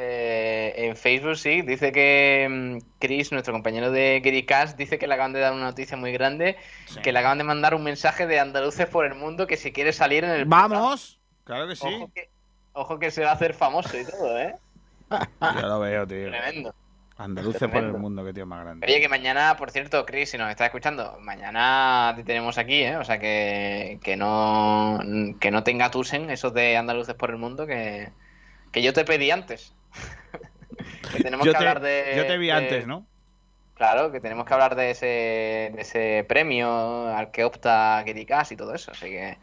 Eh, en Facebook sí, dice que mm, Chris, nuestro compañero de Gericast, dice que le acaban de dar una noticia muy grande, que le acaban de mandar un mensaje de andaluces por el mundo que si quiere salir en el... ¡Vamos! Claro que sí. Ojo que, se va a hacer famoso y todo, ¿eh? *laughs* Ya lo veo, tío. Tremendo. Andaluces por el mundo, que tío más grande. Oye, que mañana, por cierto, Chris, si nos está escuchando, mañana te tenemos aquí, ¿eh? O sea, que, que no que no tenga tusen esos de andaluces por el mundo que, que yo te pedí antes. *laughs* que tenemos yo que te, hablar de... Yo te vi antes, ¿no? Claro, que tenemos que hablar de ese, de ese premio al que opta Gerikas y todo eso, así que...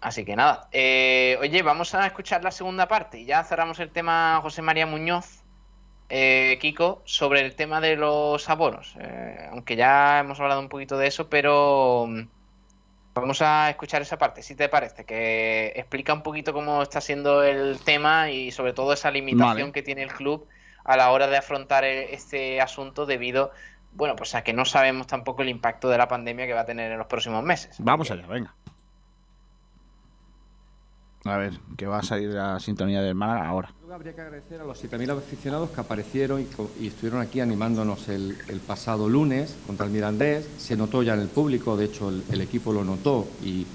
Así que nada. Eh, oye, vamos a escuchar la segunda parte y ya cerramos el tema José María Muñoz eh, Kiko, sobre el tema de los abonos. Eh, aunque ya hemos hablado un poquito de eso, pero mm, vamos a escuchar esa parte, si te parece, que explica un poquito cómo está siendo el tema y sobre todo esa limitación que tiene el club a la hora de afrontar e, este asunto debido, bueno, pues a que no sabemos tampoco el impacto de la pandemia que va a tener en los próximos meses. Vamos allá, venga. A ver, que va a salir la sintonía del mar ahora. Habría que agradecer a los 7.000 aficionados que aparecieron y, estuvieron aquí animándonos el, pasado lunes contra el Mirandés. Se notó ya en el público, de hecho el, equipo lo notó y,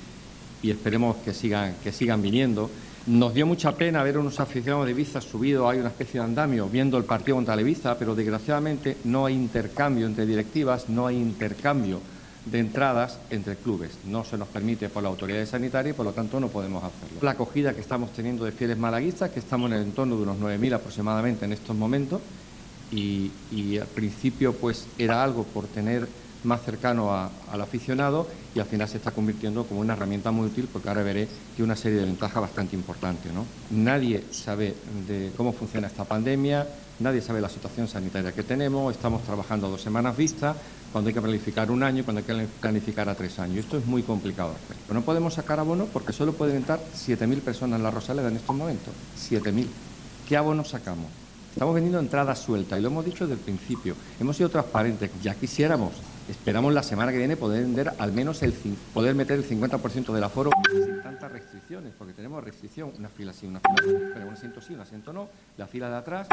esperemos que sigan, que sigan viniendo. Nos dio mucha pena ver a unos aficionados de Ibiza subidos, hay una especie de andamio viendo el partido contra el Ibiza, pero desgraciadamente no hay intercambio entre directivas, no hay intercambio de entradas entre clubes. No se nos permite por la autoridad sanitaria y por lo tanto no podemos hacerlo. La acogida que estamos teniendo de fieles malaguistas, que estamos en el entorno de unos 9.000 aproximadamente en estos momentos, y, al principio pues era algo por tener más cercano al aficionado y al final se está convirtiendo como una herramienta muy útil porque ahora veré que una serie de ventajas bastante importantes. ¿no? Nadie sabe de cómo funciona esta pandemia, nadie sabe la situación sanitaria que tenemos, estamos trabajando dos semanas vista, cuando hay que planificar un año, cuando hay que planificar a tres años. Esto es muy complicado. Pero no podemos sacar abono porque solo pueden entrar 7.000 personas en la Rosaleda en estos momentos. 7.000. ¿Qué abono sacamos? Estamos vendiendo entradas sueltas y lo hemos dicho desde el principio. Hemos sido transparentes. Ya quisiéramos. Esperamos la semana que viene poder vender al menos el poder meter el 50% del aforo sin tantas restricciones, porque tenemos restricción, una fila sí, una fila no, pero un asiento sí, un asiento no, la fila de atrás,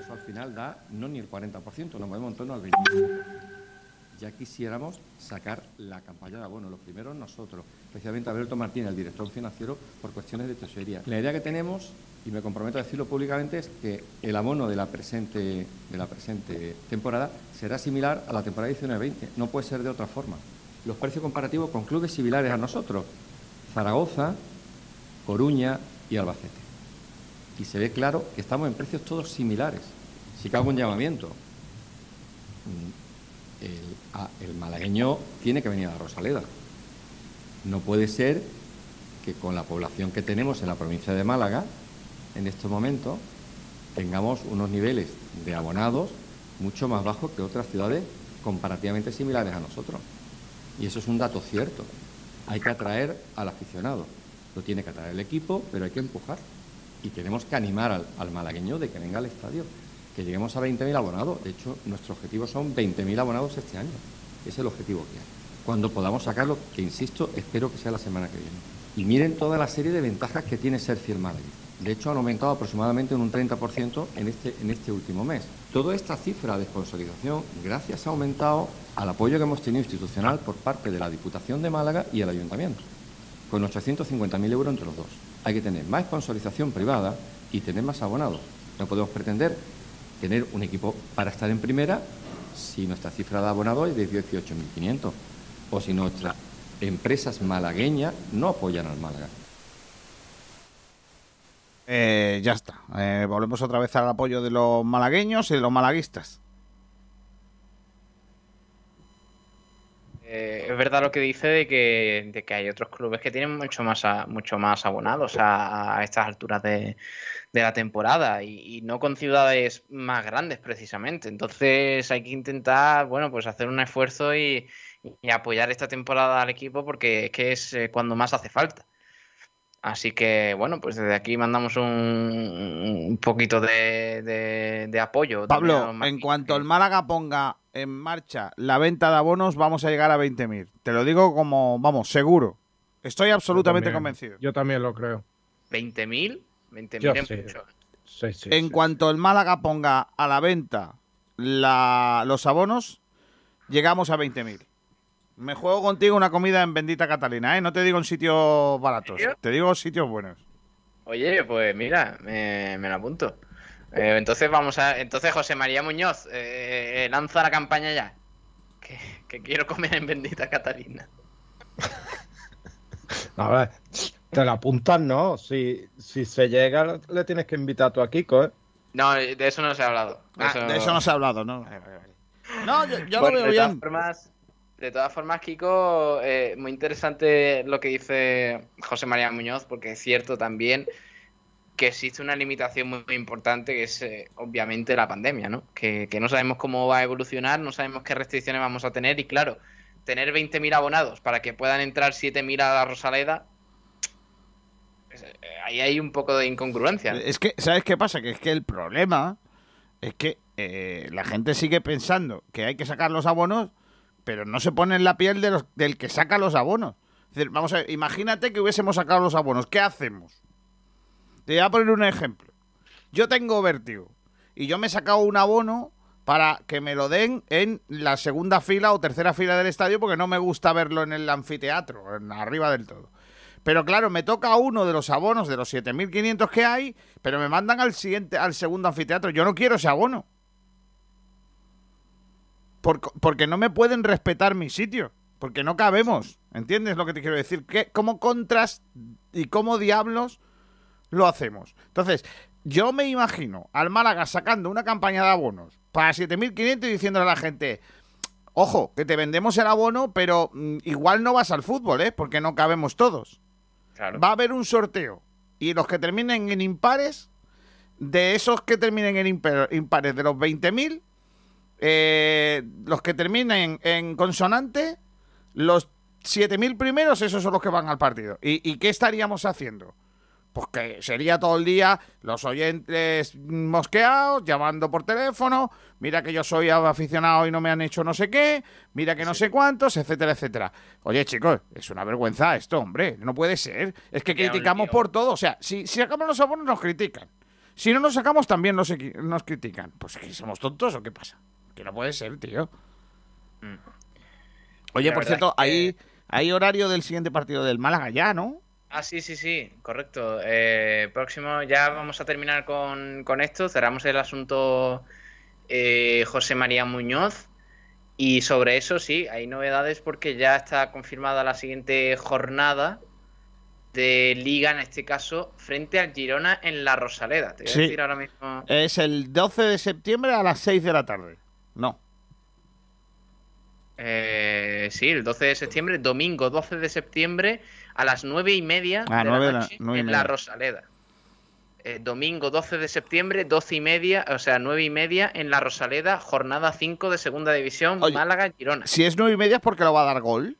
eso al final da no ni el 40%, nos movemos en torno al 25% ya quisiéramos sacar la campaña de abono, los primeros nosotros, especialmente Alberto Martínez, el director financiero, por cuestiones de tesorería. La idea que tenemos, y me comprometo a decirlo públicamente, es que el abono de la presente, de la presente temporada será similar a la temporada 19-20, no puede ser de otra forma. Los precios comparativos con clubes similares a nosotros, Zaragoza, Coruña y Albacete. Y se ve claro que estamos en precios todos similares. Si cago un llamamiento, el, malagueño tiene que venir a la Rosaleda. No puede ser que con la población que tenemos en la provincia de Málaga, en este momento, tengamos unos niveles de abonados mucho más bajos que otras ciudades comparativamente similares a nosotros. Y eso es un dato cierto. Hay que atraer al aficionado. Lo tiene que atraer el equipo, pero hay que empujar. Y tenemos que animar al, al malagueño de que venga al estadio que lleguemos a 20.000 abonados. De hecho, nuestro objetivo son 20.000 abonados este año. Es el objetivo que hay. Cuando podamos sacarlo, que insisto, espero que sea la semana que viene. Y miren toda la serie de ventajas que tiene ser fiel Madrid. De hecho, han aumentado aproximadamente en un 30% en este, en este último mes. Toda esta cifra de sponsorización, gracias ha aumentado al apoyo que hemos tenido institucional por parte de la Diputación de Málaga y el Ayuntamiento, con 850.000 euros entre los dos. Hay que tener más sponsorización privada y tener más abonados. No podemos pretender tener un equipo para estar en primera si nuestra cifra de abonados es de 18.500 o si nuestras empresas malagueñas no apoyan al Málaga. Eh, ya está. Eh, volvemos otra vez al apoyo de los malagueños y de los malaguistas. Eh, es verdad lo que dice de que, de que, hay otros clubes que tienen mucho más, mucho más abonados a estas alturas de, de la temporada y, no con ciudades más grandes precisamente. Entonces hay que intentar, bueno, pues hacer un esfuerzo y, apoyar esta temporada al equipo porque es que es eh, cuando más hace falta. Así que, bueno, pues desde aquí mandamos un, un poquito de, de- de apoyo. Pablo, en cuanto el Málaga ponga en marcha la venta de abonos, vamos a llegar a 20.000. Te lo digo como, vamos, seguro. Estoy absolutamente Yo también- convencido. Yo también lo creo. 20.000, 20.000 Yo es sí. mucho. Sí, sí, en sí. cuanto el Málaga ponga a la venta la- los abonos, llegamos a 20.000. Me juego contigo una comida en Bendita Catalina, ¿eh? No te digo en sitios baratos, te digo sitios buenos. Oye, pues mira, me, me lo apunto. Eh, entonces vamos a. Entonces José María Muñoz, eh, eh, lanza la campaña ya. Que, que quiero comer en Bendita Catalina. *laughs* A ver, te la apuntas, ¿no? Si, si se llega, le tienes que invitar tú a Kiko, ¿eh? No, de eso no se ha hablado. Ah, de eso no se ha hablado, ¿no? Vale, vale, vale. No, yo, yo Bueno, lo veo de todas formas, de todas formas, Kiko, eh, muy interesante lo que dice José María Muñoz, porque es cierto también que existe una limitación muy, muy importante, que es eh, obviamente la pandemia, ¿no? Que, que no sabemos cómo va a evolucionar, no sabemos qué restricciones vamos a tener, y claro, tener 20.000 abonados para que puedan entrar 7.000 a la Rosaleda, ahí hay un poco de incongruencia. Es que, ¿sabes qué pasa? Que es que el problema es que eh, la gente sigue pensando que hay que sacar los abonos, pero no se pone en la piel de los- del que saca los abonos. Es decir, vamos a ver, imagínate que hubiésemos sacado los abonos. ¿Qué hacemos? Te voy a poner un ejemplo. Yo tengo vértigo y yo me he sacado un abono para que me lo den en la segunda fila o tercera fila del estadio porque no me gusta verlo en el anfiteatro, en arriba del todo. Pero claro, me toca uno de los abonos de los 7.500 que hay, pero me mandan al siguiente, al segundo anfiteatro. Yo no quiero ese abono. Por- porque no me pueden respetar mi sitio. Porque no cabemos. ¿Entiendes lo que te quiero decir? ¿Qué, ¿Cómo contras y cómo diablos lo hacemos? Entonces, yo me imagino al Málaga sacando una campaña de abonos para 7.500 y diciéndole a la gente, ojo, que te vendemos el abono, pero mm, igual no vas al fútbol, ¿eh? Porque no cabemos todos. Va a haber un sorteo. Y los que terminen en impares, de esos que terminen en impares de los 20.000, eh, los que terminen en consonante, los 7.000 primeros, esos son los que van al partido. ¿Y, y qué estaríamos haciendo? Pues que sería todo el día los oyentes mosqueados, llamando por teléfono, mira que yo soy aficionado y no me han hecho no sé qué, mira que no sé cuántos, etcétera, etcétera. Oye, chicos, es una vergüenza esto, hombre, no puede ser. Es que criticamos por todo, o sea, si, si sacamos los abonos nos critican. Si no nos sacamos también nos, critican. Pues que somos tontos o qué pasa? Que no puede ser, tío. Mm. Oye, La por cierto, es que- hay, hay horario del siguiente partido del Málaga ya, ¿no? Ah, sí, sí, sí, correcto. Eh, próximo, ya vamos a terminar con, con esto. Cerramos el asunto eh, José María Muñoz. Y sobre eso sí, hay novedades porque ya está confirmada la siguiente jornada de liga, en este caso, frente al Girona en la Rosaleda. Te voy Sí. a decir ahora mismo. Es el 12 de septiembre a las 6 de la tarde. No. Eh, sí, el 12 de septiembre, domingo 12 de septiembre a las 9 y media Ah, de nueve la la- noche nueve y en media. la Rosaleda. Eh, domingo 12 de septiembre, 12 y media, o sea, 9 y media en la Rosaleda, jornada 5 de Segunda División, Oye. Málaga-Girona. Si es 9 y media es porque lo va a dar gol.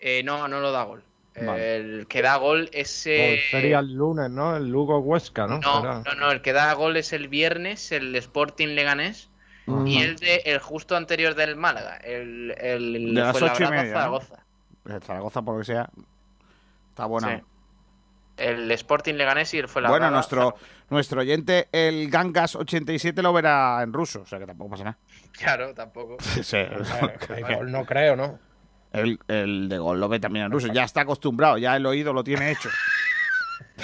Eh, no, no lo da gol. Vale. El que da gol es... eh, sería el lunes, ¿no? El Lugo Huesca, ¿no? no, Será. no, no, el que da gol es el viernes, el Sporting Leganés. Y el de el justo anterior del Málaga, el, el De las ocho y ¿no? Zaragoza. El Zaragoza, por lo que sea, está buena. Sí. El Sporting Leganés y el fue Bueno, nuestro, nuestro oyente, el Gangas87, lo verá en ruso, o sea que tampoco pasa nada. Claro, tampoco. *laughs* Sí, *laughs* el gol no creo, ¿no? el, el de gol lo ve también en ruso. Ya está acostumbrado, ya el oído lo tiene hecho. *laughs*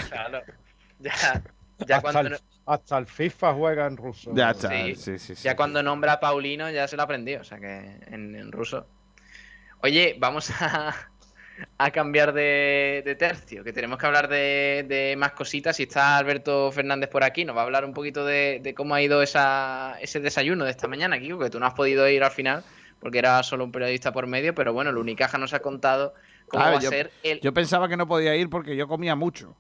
Claro. Ya, ya hasta, cuando, el, hasta el FIFA juega en ruso. Ya está. Sí, Sí, sí, sí. ya cuando nombra a Paulino ya se lo aprendió, o sea que en, en ruso. Oye, vamos a, a cambiar de, de tercio, que tenemos que hablar de, de más cositas. Y está Alberto Fernández por aquí, nos va a hablar un poquito de, de cómo ha ido esa, ese desayuno de esta mañana, Kiko, que tú no has podido ir al final porque era solo un periodista por medio, pero bueno, el Unicaja nos ha contado cómo A ver, va a ser el... Yo pensaba que no podía ir porque yo comía mucho.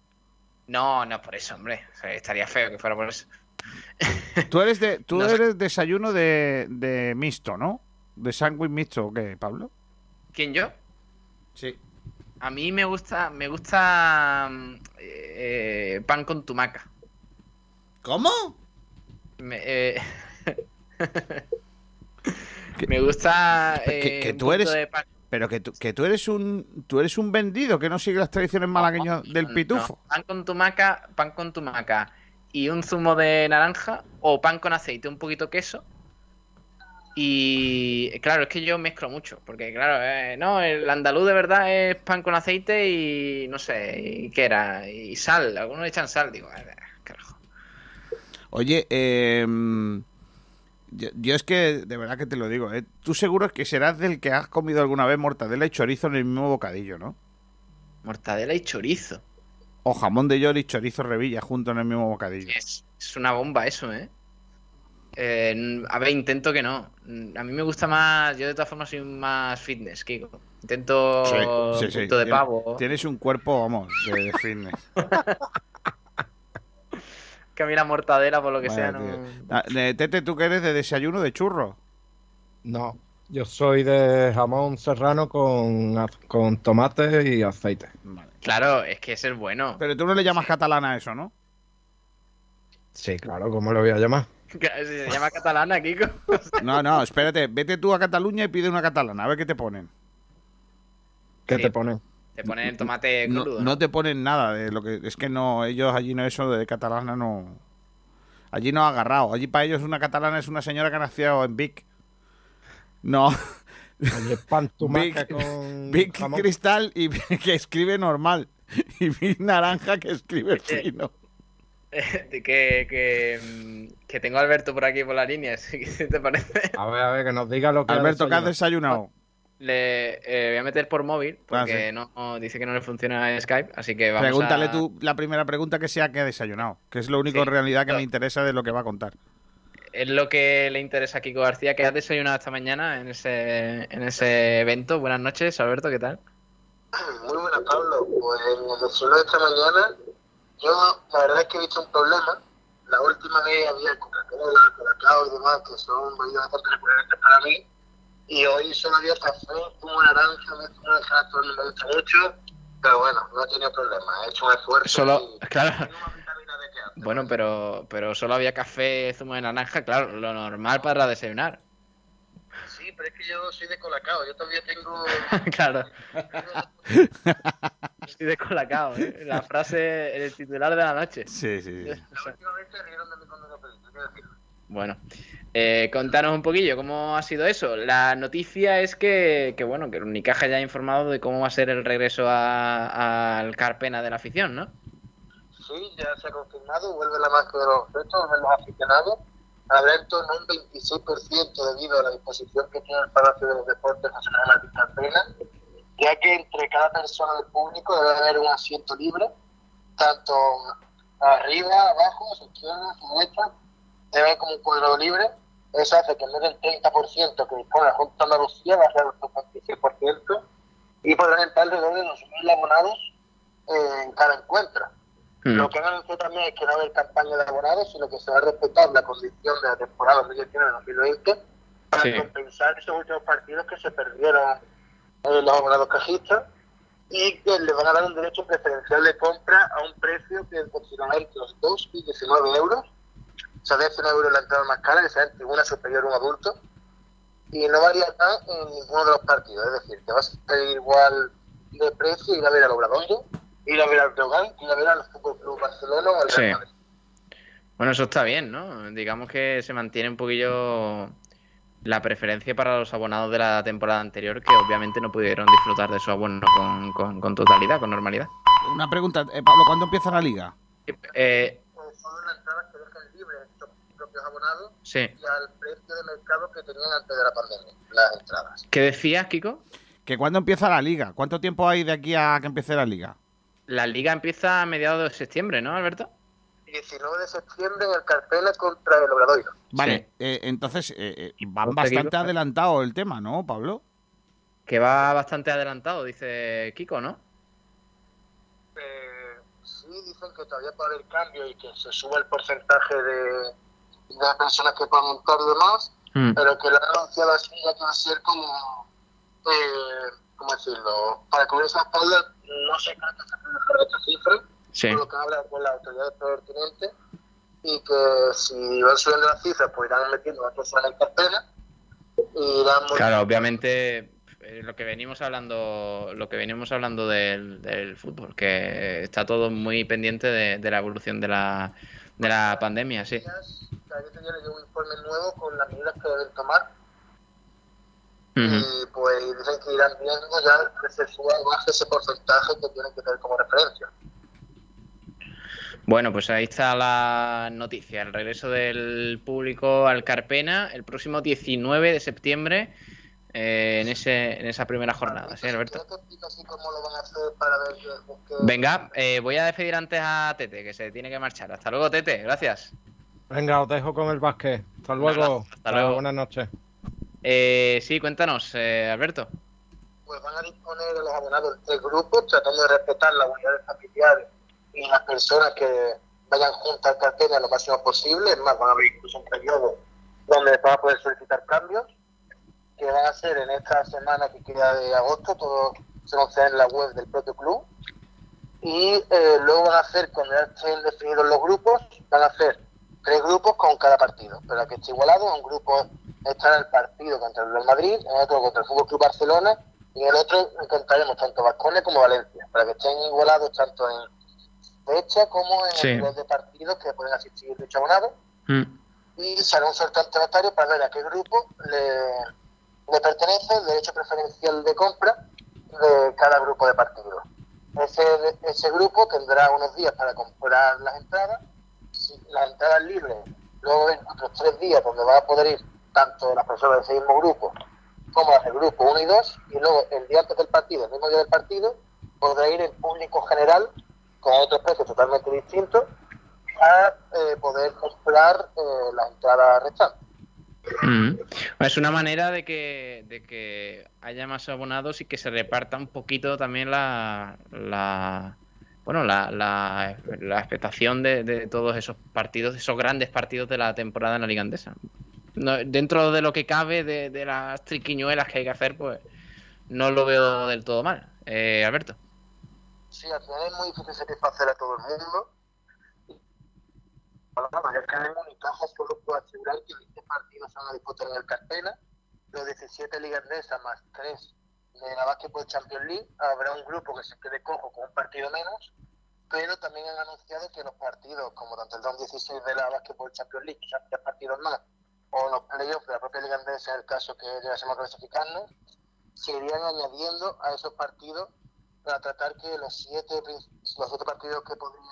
No, no por eso, hombre. O sea, estaría feo que fuera por eso. Tú eres de, tú *laughs* No eres desayuno de, de mixto, ¿no? De sándwich mixto, ¿o qué, Pablo? ¿Quién yo? Sí. A mí me gusta, me gusta mm, eh, pan con tumaca. ¿Cómo? Me, eh, *laughs* me gusta Que- eh, que tú eres- de pan- Pero que tú, que tú eres un tú eres un vendido que no sigue las tradiciones malagueñas del no, pitufo. pan con tumaca, pan con tumaca y un zumo de naranja o pan con aceite, un poquito queso. Y claro, es que yo mezclo mucho, porque claro, eh, no, el andaluz de verdad es pan con aceite y no sé, y qué era, y sal, algunos echan sal, digo, "Ah, carajo. Oye, eh, yo, yo es que de verdad que te lo digo, ¿eh? tú seguro que serás del que has comido alguna vez mortadela y chorizo en el mismo bocadillo, ¿no? Mortadela y chorizo. O jamón de york y chorizo revilla junto en el mismo bocadillo. Es, es una bomba eso, ¿eh? Eh, A ver, intento que no. A mí me gusta más, yo de todas formas soy más fitness, Kiko. Intento Sí, sí, de pavo. Tienes un cuerpo, vamos, de, de fitness. *laughs* Que a mí la mortadela, por lo que Vaya, sea, no... Ah, eh, Tete, ¿tú que eres de desayuno de churro? No, yo soy de jamón serrano con, con tomate y aceite. Vale. Claro, es que es el bueno. Pero tú no le llamas catalana a eso, ¿no? Sí, claro, ¿cómo lo voy a llamar? *laughs* Si se llama catalana, Kiko. *laughs* No, no, espérate, vete tú a Cataluña y pide una catalana, a ver qué te ponen. ¿Qué Sí. te ponen? Te ponen el tomate No, crudo. no te ponen nada de lo que es que no ellos allí no eso de catalana no allí no ha agarrado allí para ellos una catalana es una señora que ha nacido en Vic no Oye, pan *laughs* con Vic jamón. cristal y que escribe normal y Vic naranja que escribe fino *laughs* que, que, mm, que tengo a Alberto por aquí por la línea. *laughs* ¿Qué te parece? A ver, a ver, que nos diga lo que ha Alberto ¿qué has desayunado. Le eh, voy a meter por móvil porque Ah, no, no- dice que no le funciona Skype, así que vamos Pregúntale a... tú la primera pregunta que sea que ha desayunado, que es lo único Sí. en realidad que No. me interesa de lo que va a contar. Es lo que le interesa a Kiko García, que has desayunado esta mañana en ese, en ese evento. Buenas noches, Alberto, ¿qué tal? Muy buenas, Pablo. Pues en el desayuno de esta mañana, yo la verdad es que he visto un problema. La última vez había Coca-Cola, Colacao y demás, que son bebidas bastante recurrentes para mí. Y hoy solo había café, zumo de naranja, zumo de jarato no me gusta mucho. Pero bueno, no he tenido problema. He hecho un esfuerzo. Solo, y *laughs* claro, bueno, pero, pero solo había café, zumo de naranja, claro, lo normal para desayunar. Sí, pero es que yo soy de Colacao. Yo todavía tengo... *laughs* claro, *laughs* estoy de colacao, ¿eh? La frase, el titular de la noche. Sí, sí, sí. La última vez se rieron de mí cuando lo pedí, hay que decirlo. Bueno, eh, contanos un poquillo cómo ha sido eso. La noticia es que, que, bueno, que el Unicaja ya ha informado de cómo va a ser el regreso a- al Carpena de la afición, ¿no? Sí, ya se ha confirmado, vuelve la magia de los retos, vuelven los aficionados. Habrá en torno a un 26% debido a la disposición que tiene el Palacio de los Deportes Nacional Martín Carpena, ya que entre cada persona del público debe haber un asiento libre, tanto arriba, abajo, a su izquierda, a su derecha, debe haber como un cuadrado libre. Eso hace que en vez del 30% que dispone la Junta de Andalucía va a ser el 26% y podrán entrar alrededor de 2.000 abonados eh, en cada encuentro. Mm. Lo que han anunciado también es que no va a haber campaña de abonados, sino que se va a respetar la condición de la temporada 2019-2020 para Sí. compensar esos últimos partidos que se perdieron los abonados cajistas y que le van a dar un derecho preferencial de compra a un precio que oscilará entre los 2 y 19 euros. O sea, 19 euros la entrada más cara, que sea en tribuna superior a un adulto. Y no variará en ninguno de los partidos. Es decir, que va a ser igual de precio ir a ver al Obradoiro, ir a ver al Brogan, ir a ver al Fútbol Club Barcelona o al. Real Madrid. Bueno, eso está bien, ¿no? Digamos que se mantiene un poquillo la preferencia para los abonados de la temporada anterior, que obviamente no pudieron disfrutar de su abono con, con- con totalidad, con normalidad. Una pregunta, eh, Pablo, ¿cuándo empieza la liga? Eh, son las entradas que dejan libres estos propios abonados sí. y al precio de mercado que tenían antes de la pandemia, las entradas. ¿Qué decías, Kiko? ¿Que cuándo empieza la liga? ¿Cuánto tiempo hay de aquí a que empiece la liga? La liga empieza a mediados de septiembre, ¿no, Alberto? 19 de septiembre en el Carpena contra el Obradoiro. Vale, eh, entonces eh, eh, van bastante adelantado el tema, ¿no, Pablo? Que va bastante adelantado, dice Kiko, ¿no? Eh, sí, dicen que todavía puede haber cambio y que se suba el porcentaje de, de personas que puedan entrar y demás, Mm. pero que lo han anunciado así ya que va a ser como, eh, ¿cómo decirlo? Para cubrir esa espalda no se cree que se puede mejorar esta cifra, Sí. por lo que habla con las autoridades pertinentes y que si van subiendo las cifras, pues irán metiendo más personas en cartera y irán Claro, obviamente eh, lo que venimos hablando, lo que venimos hablando del, del fútbol, que está todo muy pendiente de, de la evolución de la, de la pandemia, sí. cada 10 días le un informe nuevo con las medidas que deben tomar Ujú. y pues dicen que irán viendo ya que se suba baje ese porcentaje que tienen que tener como referencia. Bueno, pues ahí está la noticia, el regreso del público al Carpena el próximo 19 de septiembre eh, en ese en esa primera jornada, ¿sí, Alberto? Venga, eh, voy a despedir antes a Tete, que se tiene que marchar. Hasta luego, Tete, gracias. Venga, os dejo con el básquet. Hasta luego. hasta luego. Buenas noches. Eh, sí, cuéntanos, eh, Alberto. pues van a disponer a los abonados en tres grupos, tratando de respetar las unidades familiares y las personas que vayan juntas cartera lo máximo posible. Es más, van a haber incluso un periodo donde van a poder solicitar cambios, que van a ser en esta semana que queda de agosto, todo se anunciará en la web del propio club. Y eh, luego van a hacer, cuando ya estén definidos los grupos, van a hacer tres grupos con cada partido. Para que esté igualado, un grupo estará el partido contra el Real Madrid, en otro contra el Fútbol Club Barcelona y en el otro encontraremos tanto Vasconia como Valencia, para que estén igualados tanto en fecha como en Sí. el de partidos que pueden asistir dicho abonado. Mm. Y se hará un sorteo ante notario para ver a qué grupo le, le pertenece el derecho preferencial de compra de cada grupo de partidos. Ese, ese grupo tendrá unos días para comprar las entradas, si- las entradas libres, luego ven otros tres días donde van a poder ir tanto las personas de ese mismo grupo como las del grupo 1 y 2, y luego el día antes del partido, el mismo día del partido, podrá ir el público general con otros precios totalmente distintos a eh, poder comprar eh, las entradas restantes. Mm. Es una manera de que, de que haya más abonados y que se reparta un poquito también la, la bueno la, la, la expectación de, de todos esos partidos, esos grandes partidos de la temporada en la Liga Andesa. No, dentro de lo que cabe de, de las triquiñuelas que hay que hacer, pues no lo veo del todo mal. Eh, Alberto. Sí, al final es muy difícil satisfacer a todo el mundo. Bueno, ya que en Unicaja solo puedo asegurar que 20 partidos se van a disputar en el Carpena, los 17 ligas de esa más 3 de la Basketball Champions League, habrá un grupo que se quede cojo con un partido menos, pero también han anunciado que los partidos, como tanto el 2016 de la Basketball Champions League, son tres partidos más, o los playoffs de la propia Liga Andesa, en el caso que llegásemos a clasificarnos, se irían añadiendo a esos partidos para tratar que los siete, los siete partidos que podrían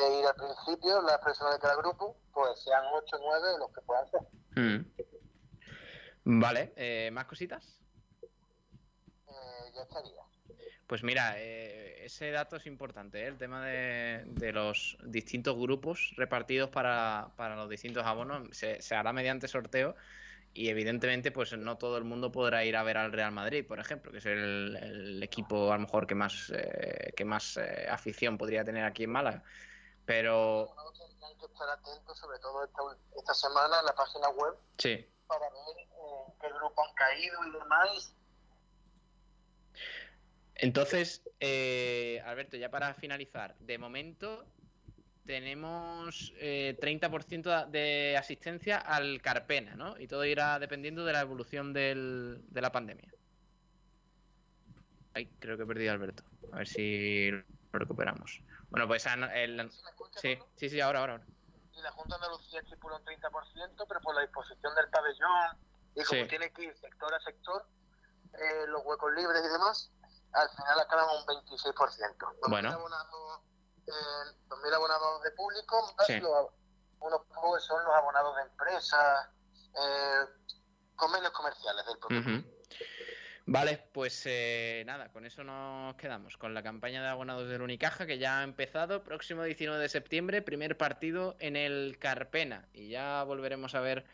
eh, ir al principio, las personas de cada grupo, pues sean ocho nueve los que puedan ser. Mm. Vale, eh, ¿más cositas? Eh, ya estaría. Pues mira, eh, ese dato es importante, ¿eh? el tema de, de los distintos grupos repartidos para, para los distintos abonos. Se, se hará mediante sorteo y evidentemente pues no todo el mundo podrá ir a ver al Real Madrid, por ejemplo, que es el, el equipo a lo mejor que más, eh, que más eh, afición podría tener aquí en Málaga. Pero tendrán que estar atentos, sobre todo esta, esta semana, en la página web sí, para ver eh, qué grupo han caído y demás. Entonces, eh, Alberto, ya para finalizar, de momento tenemos eh, 30% de asistencia al Carpena, ¿no? Y todo irá dependiendo de la evolución del- de la pandemia. Ay, creo que he perdido a Alberto. A ver si lo recuperamos. Bueno, pues han- el- ¿Sí sí, sí, ahora, ahora. ahora. Y la Junta de Andalucía estipula un 30%, pero por la disposición del pabellón y como Sí. tiene que ir sector a sector, eh, los huecos libres y demás, al final acaban un 26%. 2.000 Bueno. Eh, 2.000 abonados de público, Sí. los- unos pocos son los abonados de empresas, eh, convenios comerciales del propio. Ujú. Vale, pues eh, nada, con eso nos quedamos, con la campaña de abonados del Unicaja que ya ha empezado, próximo 19 de septiembre, primer partido en el Carpena y ya volveremos a ver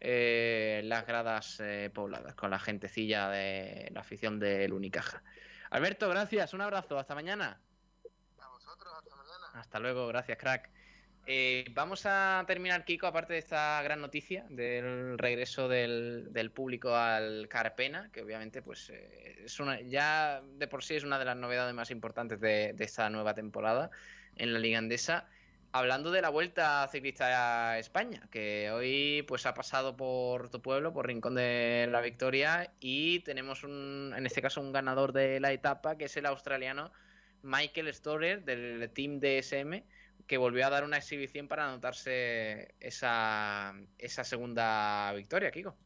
eh, las gradas eh, pobladas con la gentecilla de la afición del Unicaja. Alberto, gracias, un abrazo, hasta mañana. Hasta luego, gracias, crack. Eh, vamos a terminar, Kiko, aparte de esta gran noticia del regreso del, público al Carpena, que obviamente pues eh, es una, ya de por sí es una de las novedades más importantes de, esta nueva temporada en la Liga Andesa. Hablando de la Vuelta Ciclista a España, que hoy pues ha pasado por tu pueblo, por Rincón de la Victoria, y tenemos un, en este caso un ganador de la etapa, que es el australiano Michael Storer del Team DSM, que volvió a dar una exhibición para anotarse esa, esa segunda victoria, Kiko.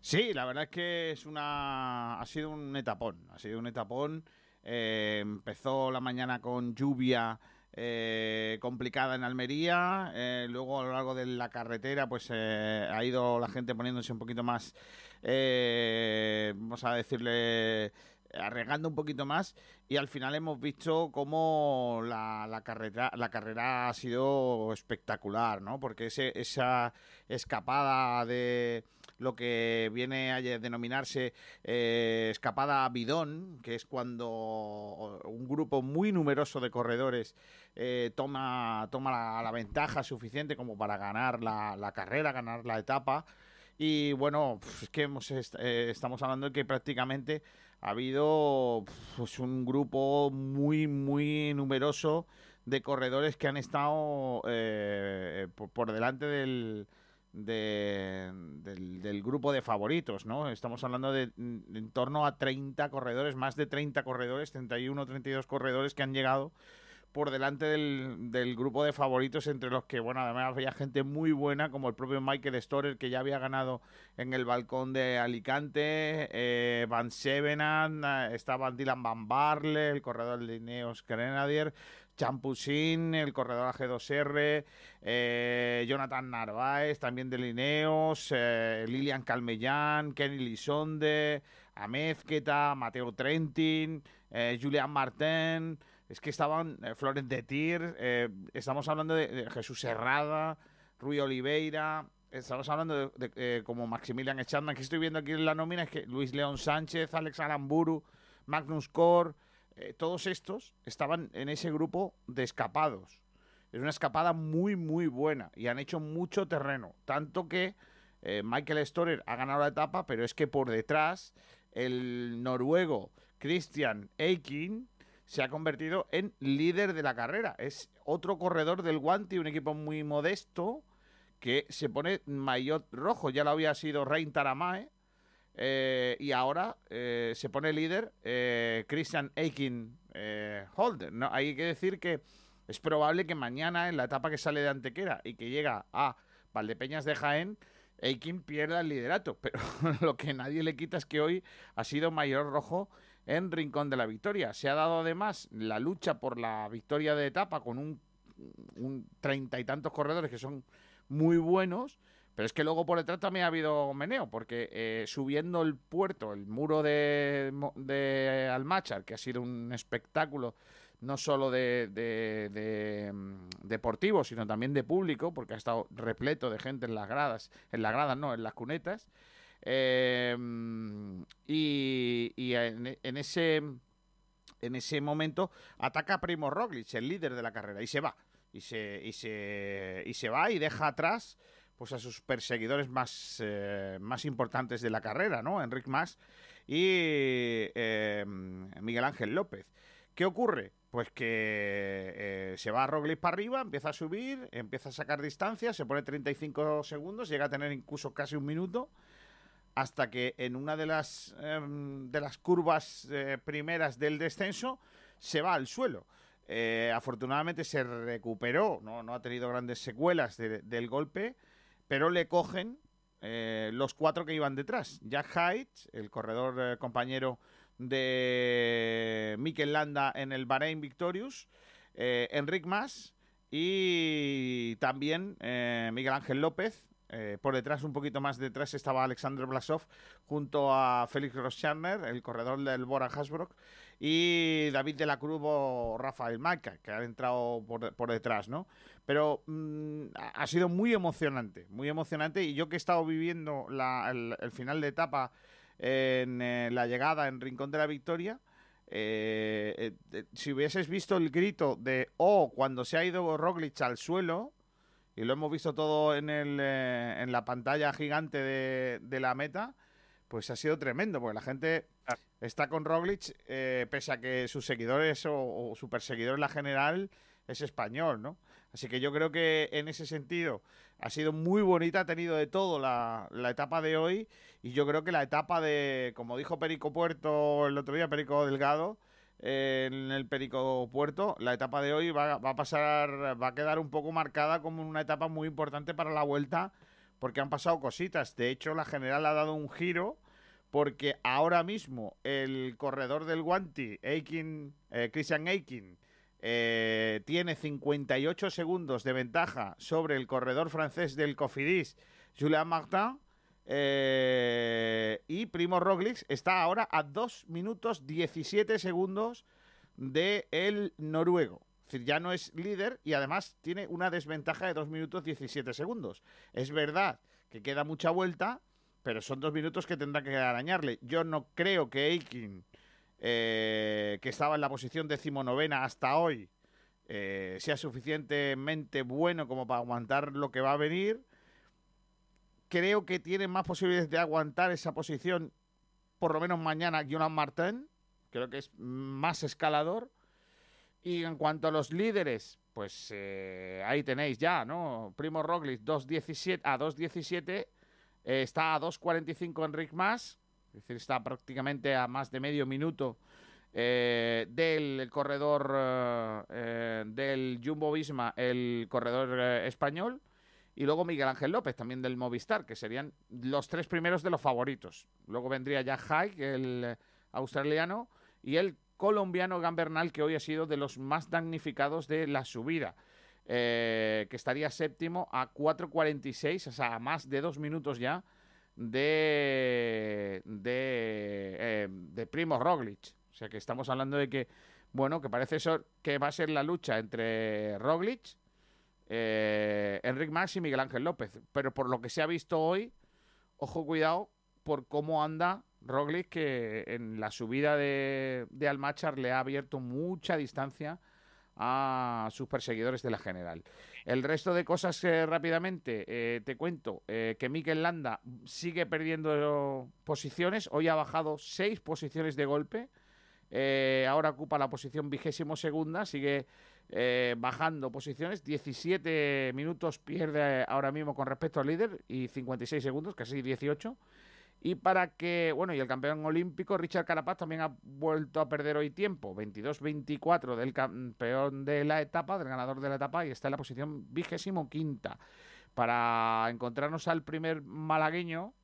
Sí, la verdad es que es una ha sido un etapón, ha sido un etapón. Eh, empezó la mañana con lluvia eh, complicada en Almería, eh, luego a lo largo de la carretera pues ha ido la gente poniéndose un poquito más, vamos a decirle, arriesgando un poquito más y al final hemos visto cómo la, carrera, la carrera ha sido espectacular, ¿no? Porque ese, esa escapada de lo que viene a denominarse eh, escapada bidón, que es cuando un grupo muy numeroso de corredores eh, toma, toma la, ventaja suficiente como para ganar la, la carrera, ganar la etapa. Y bueno, es que hemos eh, estamos hablando de que prácticamente ha habido pues, un grupo muy, muy numeroso de corredores que han estado eh, por, delante del, del, grupo de favoritos, ¿no? Estamos hablando de, en torno a 30 corredores, más de 30 corredores, 31, 32 corredores que han llegado por delante del, grupo de favoritos, entre los que, bueno, además había gente muy buena, como el propio Michael Storer, que ya había ganado en el balcón de Alicante, eh, Van Sevenan, eh, estaba Dylan Van Barle, el corredor de Ineos Grenadier, Champusin, el corredor AG2R, eh, Jonathan Narváez, también de Lineos, Lilian Calmellán, Kenny Lisonde, Amezqueta, Mateo Trentin, Julian Martin es que estaban eh, Flores de Tir, eh, estamos hablando de, Jesús Herrada, Rui Oliveira, estamos hablando de, eh, como Maximilian Echandman, que estoy viendo aquí en la nómina, es que Luis León Sánchez, Alex Aramburu, Magnus Core, todos estos estaban en ese grupo de escapados. Es una escapada muy, muy buena y han hecho mucho terreno. Tanto que Michael Storer ha ganado la etapa, pero es que por detrás el noruego Christian Eikin se ha convertido en líder de la carrera. Es otro corredor del Guanti, un equipo muy modesto que se pone maillot rojo. Ya lo había sido Rein Taramae. Eh, y ahora eh, se pone líder eh, Christian Aikin Holder. ¿no? Hay que decir que es probable que mañana, en la etapa que sale de Antequera y que llega a Valdepeñas de Jaén, Aikin pierda el liderato. *laughs* Pero lo que nadie le quita es que hoy ha sido mayor rojo en Rincón de la Victoria. Se ha dado además la lucha por la victoria de etapa con un, treinta y tantos corredores que son muy buenos. Pero es que luego por detrás también ha habido meneo, porque eh, subiendo el puerto, el muro de, de, Almachar, que ha sido un espectáculo no solo de, de, mm, deportivo, sino también de público, porque ha estado repleto de gente en las gradas, en las gradas no, en las cunetas. Em, y, en, ese en ese momento ataca Primo Roglic, el líder de la carrera, y se va. Y se, y se, y se va y deja atrás pues a sus perseguidores más, eh, más importantes de la carrera, ¿no? Enric Mas y em, Miguel Ángel López. ¿Qué ocurre? Pues que eh, se va a Roglic para arriba, empieza a subir, empieza a sacar distancia, se pone 35 segundos, llega a tener incluso casi un minuto hasta que en una de las, em, de las curvas eh, primeras del descenso se va al suelo. Eh, afortunadamente se recuperó, no, no ha tenido grandes secuelas del golpe, pero le cogen eh, los cuatro que iban detrás. Jack Hyde, el corredor compañero de Mikel Landa en el Bahrein Victorious, Enric Mas y también Miguel Ángel López, eh, por detrás, un poquito más detrás, estaba Alexander Blasov junto a Félix Roscharner, el corredor del Bora Hasbrook, y David de la Cruz o Rafael Maca, que han entrado por, detrás, ¿no? Pero mm, ha sido muy emocionante, muy emocionante. Y yo que he estado viviendo el, final de etapa en eh, la llegada en Rincón de la Victoria, eh, si hubieses visto el grito de oh cuando se ha ido Roglic al suelo y lo hemos visto todo en, el, eh, en la pantalla gigante de, la meta, pues ha sido tremendo, porque la gente está con Roglic, eh, pese a que sus seguidores o, su perseguidor en la general es español, ¿no? Así que yo creo que en ese sentido ha sido muy bonita, ha tenido de todo la, la, etapa de hoy y yo creo que la etapa de, como dijo Perico Puerto el otro día, Perico Delgado, en el Perico Puerto, la etapa de hoy va, a pasar, va a quedar un poco marcada como una etapa muy importante para la vuelta, porque han pasado cositas. De hecho, la general ha dado un giro, porque ahora mismo el corredor del Guanti, Aikin, eh, Christian Aikin, eh, tiene 58 segundos de ventaja sobre el corredor francés del Cofidis, Julian Martin. Eh, y Primo Roglic está ahora a 2 minutos 17 segundos de el noruego. Ya no es líder y además tiene una desventaja de 2 minutos 17 segundos. Es verdad que queda mucha vuelta, pero son 2 minutos que tendrá que arañarle. Yo no creo que Aikin, eh, que estaba en la posición decimonovena hasta hoy, eh, sea suficientemente bueno como para aguantar lo que va a venir creo que tiene más posibilidades de aguantar esa posición, por lo menos mañana, Jonan Martin. Creo que es más escalador. Y en cuanto a los líderes, pues eh, ahí tenéis ya, ¿no? Primo Roglic 2.17 a 2.17. Eh, está a 2.45 Enric Mas. Es decir, está prácticamente a más de medio minuto eh, del corredor del Jumbo Visma, el corredor español y luego Miguel Ángel López, también del Movistar, que serían los tres primeros de los favoritos. Luego vendría ya Haig, el eh, australiano, y el colombiano Gambernal, que hoy ha sido de los más damnificados de la subida. Eh, que estaría séptimo a 4.46, o sea, a más de dos minutos ya de, de, eh, de Primo Roglic. O sea, que estamos hablando de que, bueno, que parece eso que va a ser la lucha entre Roglic eh, Enric Max y Miguel Ángel López. Pero por lo que se ha visto hoy, ojo cuidado por cómo anda Roglic, que en la subida de, de Almachar le ha abierto mucha distancia a sus perseguidores de la general. El resto de cosas eh, rápidamente, eh, te cuento que Mikel Landa sigue perdiendo posiciones, hoy ha bajado seis posiciones de golpe, ahora ocupa la posición vigésimo segunda, sigue eh, bajando posiciones. 17 minutos pierde ahora mismo con respecto al líder y 56 segundos, casi 18. Y para que, bueno, y el campeón olímpico, Richard Carapaz, también ha vuelto a perder hoy tiempo. 22-24 del campeón de la etapa, del ganador de la etapa, y está en la posición vigésimo quinta. Para encontrarnos al primer malagueño,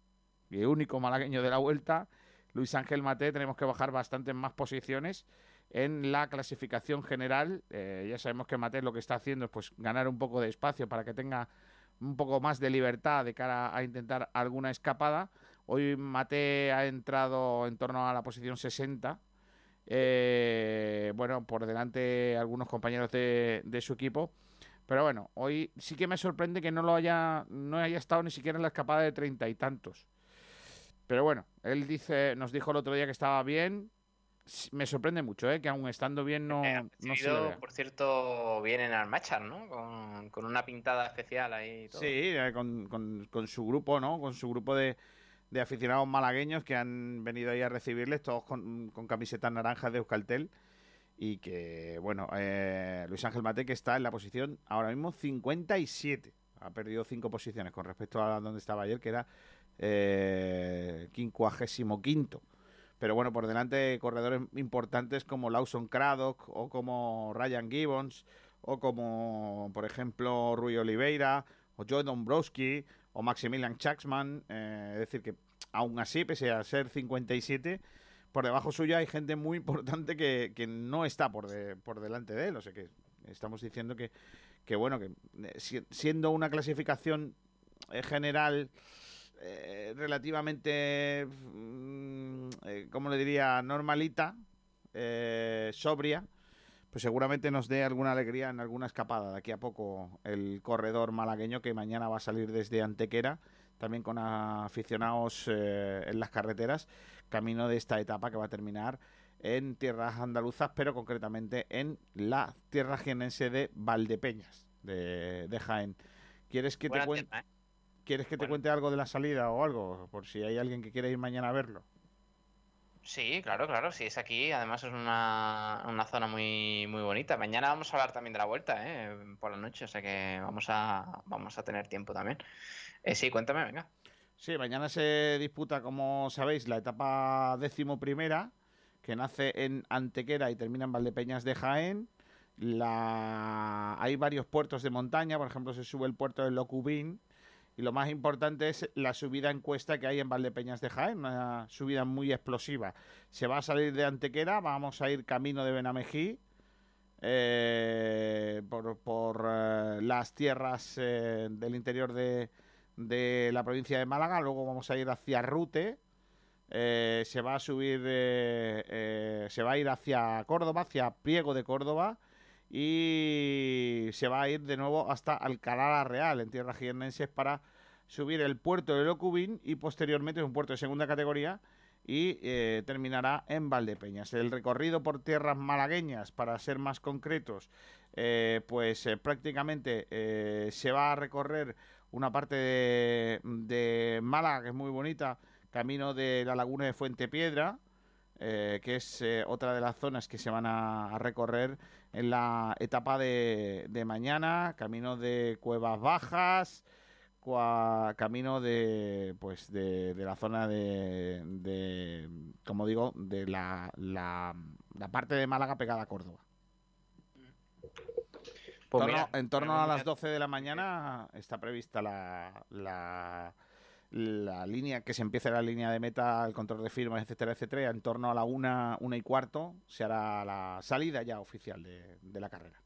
y único malagueño de la vuelta, Luis Ángel Mate, tenemos que bajar bastantes más posiciones en la clasificación general. Eh, ya sabemos que Mate lo que está haciendo es pues ganar un poco de espacio para que tenga un poco más de libertad de cara a intentar alguna escapada. Hoy Mate ha entrado en torno a la posición 60. Eh, bueno, por delante algunos compañeros de, de, su equipo. Pero bueno, hoy sí que me sorprende que no lo haya, no haya estado ni siquiera en la escapada de treinta y tantos. Pero bueno, él dice, nos dijo el otro día que estaba bien, me sorprende mucho, ¿eh? que aún estando bien no, eh, no se Por cierto, vienen al Machar, ¿no? Con, una pintada especial ahí. Sí, eh, con, con, su grupo, ¿no? Con su grupo de, de, aficionados malagueños que han venido ahí a recibirles, todos con, camisetas naranjas de Euskaltel. Y que, bueno, eh, Luis Ángel Mate que está en la posición ahora mismo 57. Ha perdido cinco posiciones con respecto a donde estaba ayer, que era eh, 55 pero bueno, por delante corredores importantes como Lawson Craddock o como Ryan Gibbons o como, por ejemplo, Rui Oliveira o Joe Dombrowski o Maximilian Chaxman. Eh, es decir, que aún así, pese a ser 57, por debajo suya hay gente muy importante que, no está por, por delante de él. O sea que estamos diciendo que, que bueno, que eh, siendo una clasificación eh, general eh, relativamente, mm, eh, como le diría, normalita, eh, sobria, pues seguramente nos dé alguna alegría en alguna escapada. De aquí a poco el corredor malagueño que mañana va a salir desde Antequera, también con aficionados en las carreteras, camino de esta etapa que va a terminar en tierras andaluzas, pero concretamente en la tierra jienense de Valdepeñas, de Jaén ¿Quieres que te cuente? ¿eh? ¿Quieres que te cuente algo de la salida o algo? Por si hay alguien que quiere ir mañana a verlo. Sí, claro, claro, sí, es aquí. Además es una, una, zona muy, muy bonita. Mañana vamos a hablar también de la vuelta, ¿eh? Por la noche, o sea que vamos a, vamos a tener tiempo también. Eh, sí, cuéntame, venga. Sí, mañana se disputa, como sabéis, la etapa décimo primera, que nace en Antequera y termina en Valdepeñas de Jaén. La... Hay varios puertos de montaña, por ejemplo, se sube el puerto de Locubín, y lo más importante es la subida en cuesta que hay en Valdepeñas de Jaén, una subida muy explosiva. Se va a salir de Antequera, vamos a ir camino de Benamejí, eh, por, eh, las tierras eh, del interior de, de, la provincia de Málaga, luego vamos a ir hacia Rute, se va a subir, se va a ir hacia Córdoba, hacia Priego de Córdoba, y se va a ir de nuevo hasta Alcalá la Real, en tierras jiennenses, para subir el puerto de Locubín y posteriormente un puerto de segunda categoría y eh, terminará en Valdepeñas. El recorrido por tierras malagueñas, para ser más concretos, eh, pues eh, prácticamente se va a recorrer una parte de, de, Málaga que es muy bonita, camino de la laguna de Fuente Piedra, que es otra de las zonas que se van a recorrer en la etapa de, de mañana, camino de Cuevas Bajas, camino de pues de, de la zona de, de, como digo de la, la, la, parte de Málaga pegada a Córdoba. Pues en torno, a las 12 de la mañana está prevista la, la, la línea que se empiece la línea de meta el control de firmas etcétera etcétera en torno a la una una y cuarto se hará la salida ya oficial de, de la carrera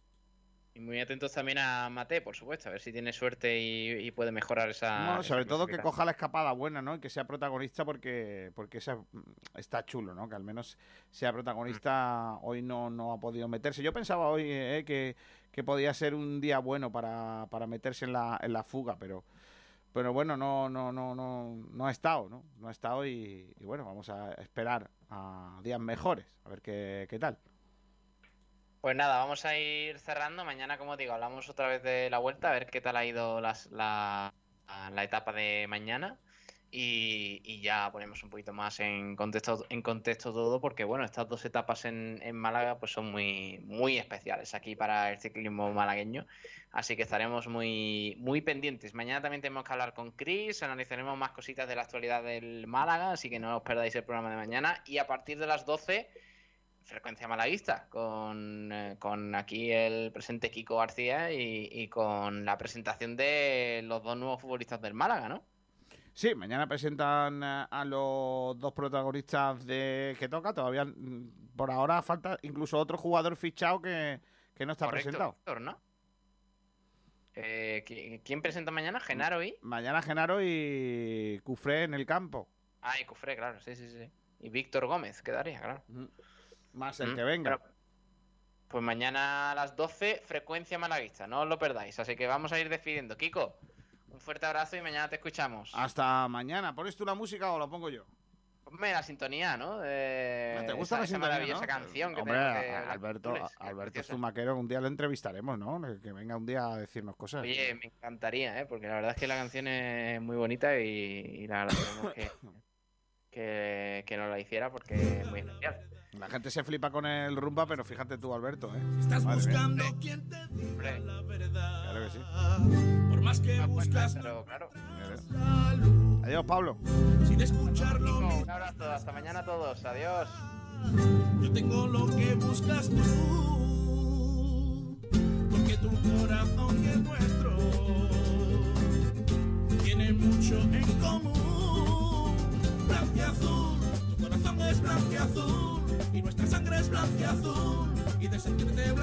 y muy atentos también a Mate, por supuesto, a ver si tiene suerte y, puede mejorar esa. Bueno, sobre todo que coja la escapada buena, ¿no? Y que sea protagonista porque porque esa, está chulo, ¿no? Que al menos sea protagonista. Hoy no, no ha podido meterse. Yo pensaba hoy eh, que, que, podía ser un día bueno para, para meterse en la, en la fuga, pero pero bueno, no, no, no, no, no ha estado, ¿no? No ha estado y, bueno, vamos a esperar a días mejores, a ver qué, qué tal. Pues nada, vamos a ir cerrando. Mañana, como digo, hablamos otra vez de la vuelta, a ver qué tal ha ido las, la, la, etapa de mañana. Y, ya ponemos un poquito más en contexto, en contexto todo, porque bueno, estas dos etapas en, Málaga pues son muy, muy especiales aquí para el ciclismo malagueño. Así que estaremos muy, muy pendientes. Mañana también tenemos que hablar con Chris, analizaremos más cositas de la actualidad del Málaga, así que no os perdáis el programa de mañana. Y a partir de las 12 frecuencia malaguista, con, eh, con aquí el presente Kiko García y, con la presentación de los dos nuevos futbolistas del Málaga, ¿no? Sí, mañana presentan eh, a los dos protagonistas de que toca. Todavía, mm, por ahora, falta incluso otro jugador fichado que, no está presentado. ¿no? Eh, ¿Quién presenta mañana? ¿Genaro y? Mañana Genaro y Cufré en el campo. Ah, y Cufré, claro, sí, sí, sí. Y Víctor Gómez quedaría, claro más el mm, que venga. pues mañana a las 12, frecuencia malaguista, no os lo perdáis. Así que vamos a ir despidiendo. Kiko, un fuerte abrazo y mañana te escuchamos. Hasta mañana. ¿Pones tú la música o la pongo yo? Ponme la sintonía, ¿no? ¿Te gusta esa, la maravillosa canción que Hombre, Alberto, Alberto Zumaquero, un día lo entrevistaremos, ¿no? Que venga un día a decirnos cosas. Oye, me encantaría, ¿eh? Porque la verdad es que la canción es muy bonita y, la verdad que, *coughs* que, que nos la hiciera porque es muy especial. La gente se flipa con el rumba, pero fíjate tú, Alberto, ¿eh? estás buscando quien te diga la verdad. Claro que sí. Por más que ah, pues buscas, pero claro. Adiós, Pablo. Sin escucharlo. un abrazo. Hasta mañana a todos. Adiós. Yo tengo lo que buscas tú. Porque tu corazón y el nuestro tienen mucho en común. Blanco azul es blanco y azul y nuestra sangre es blanco y azul y de sentirte blanco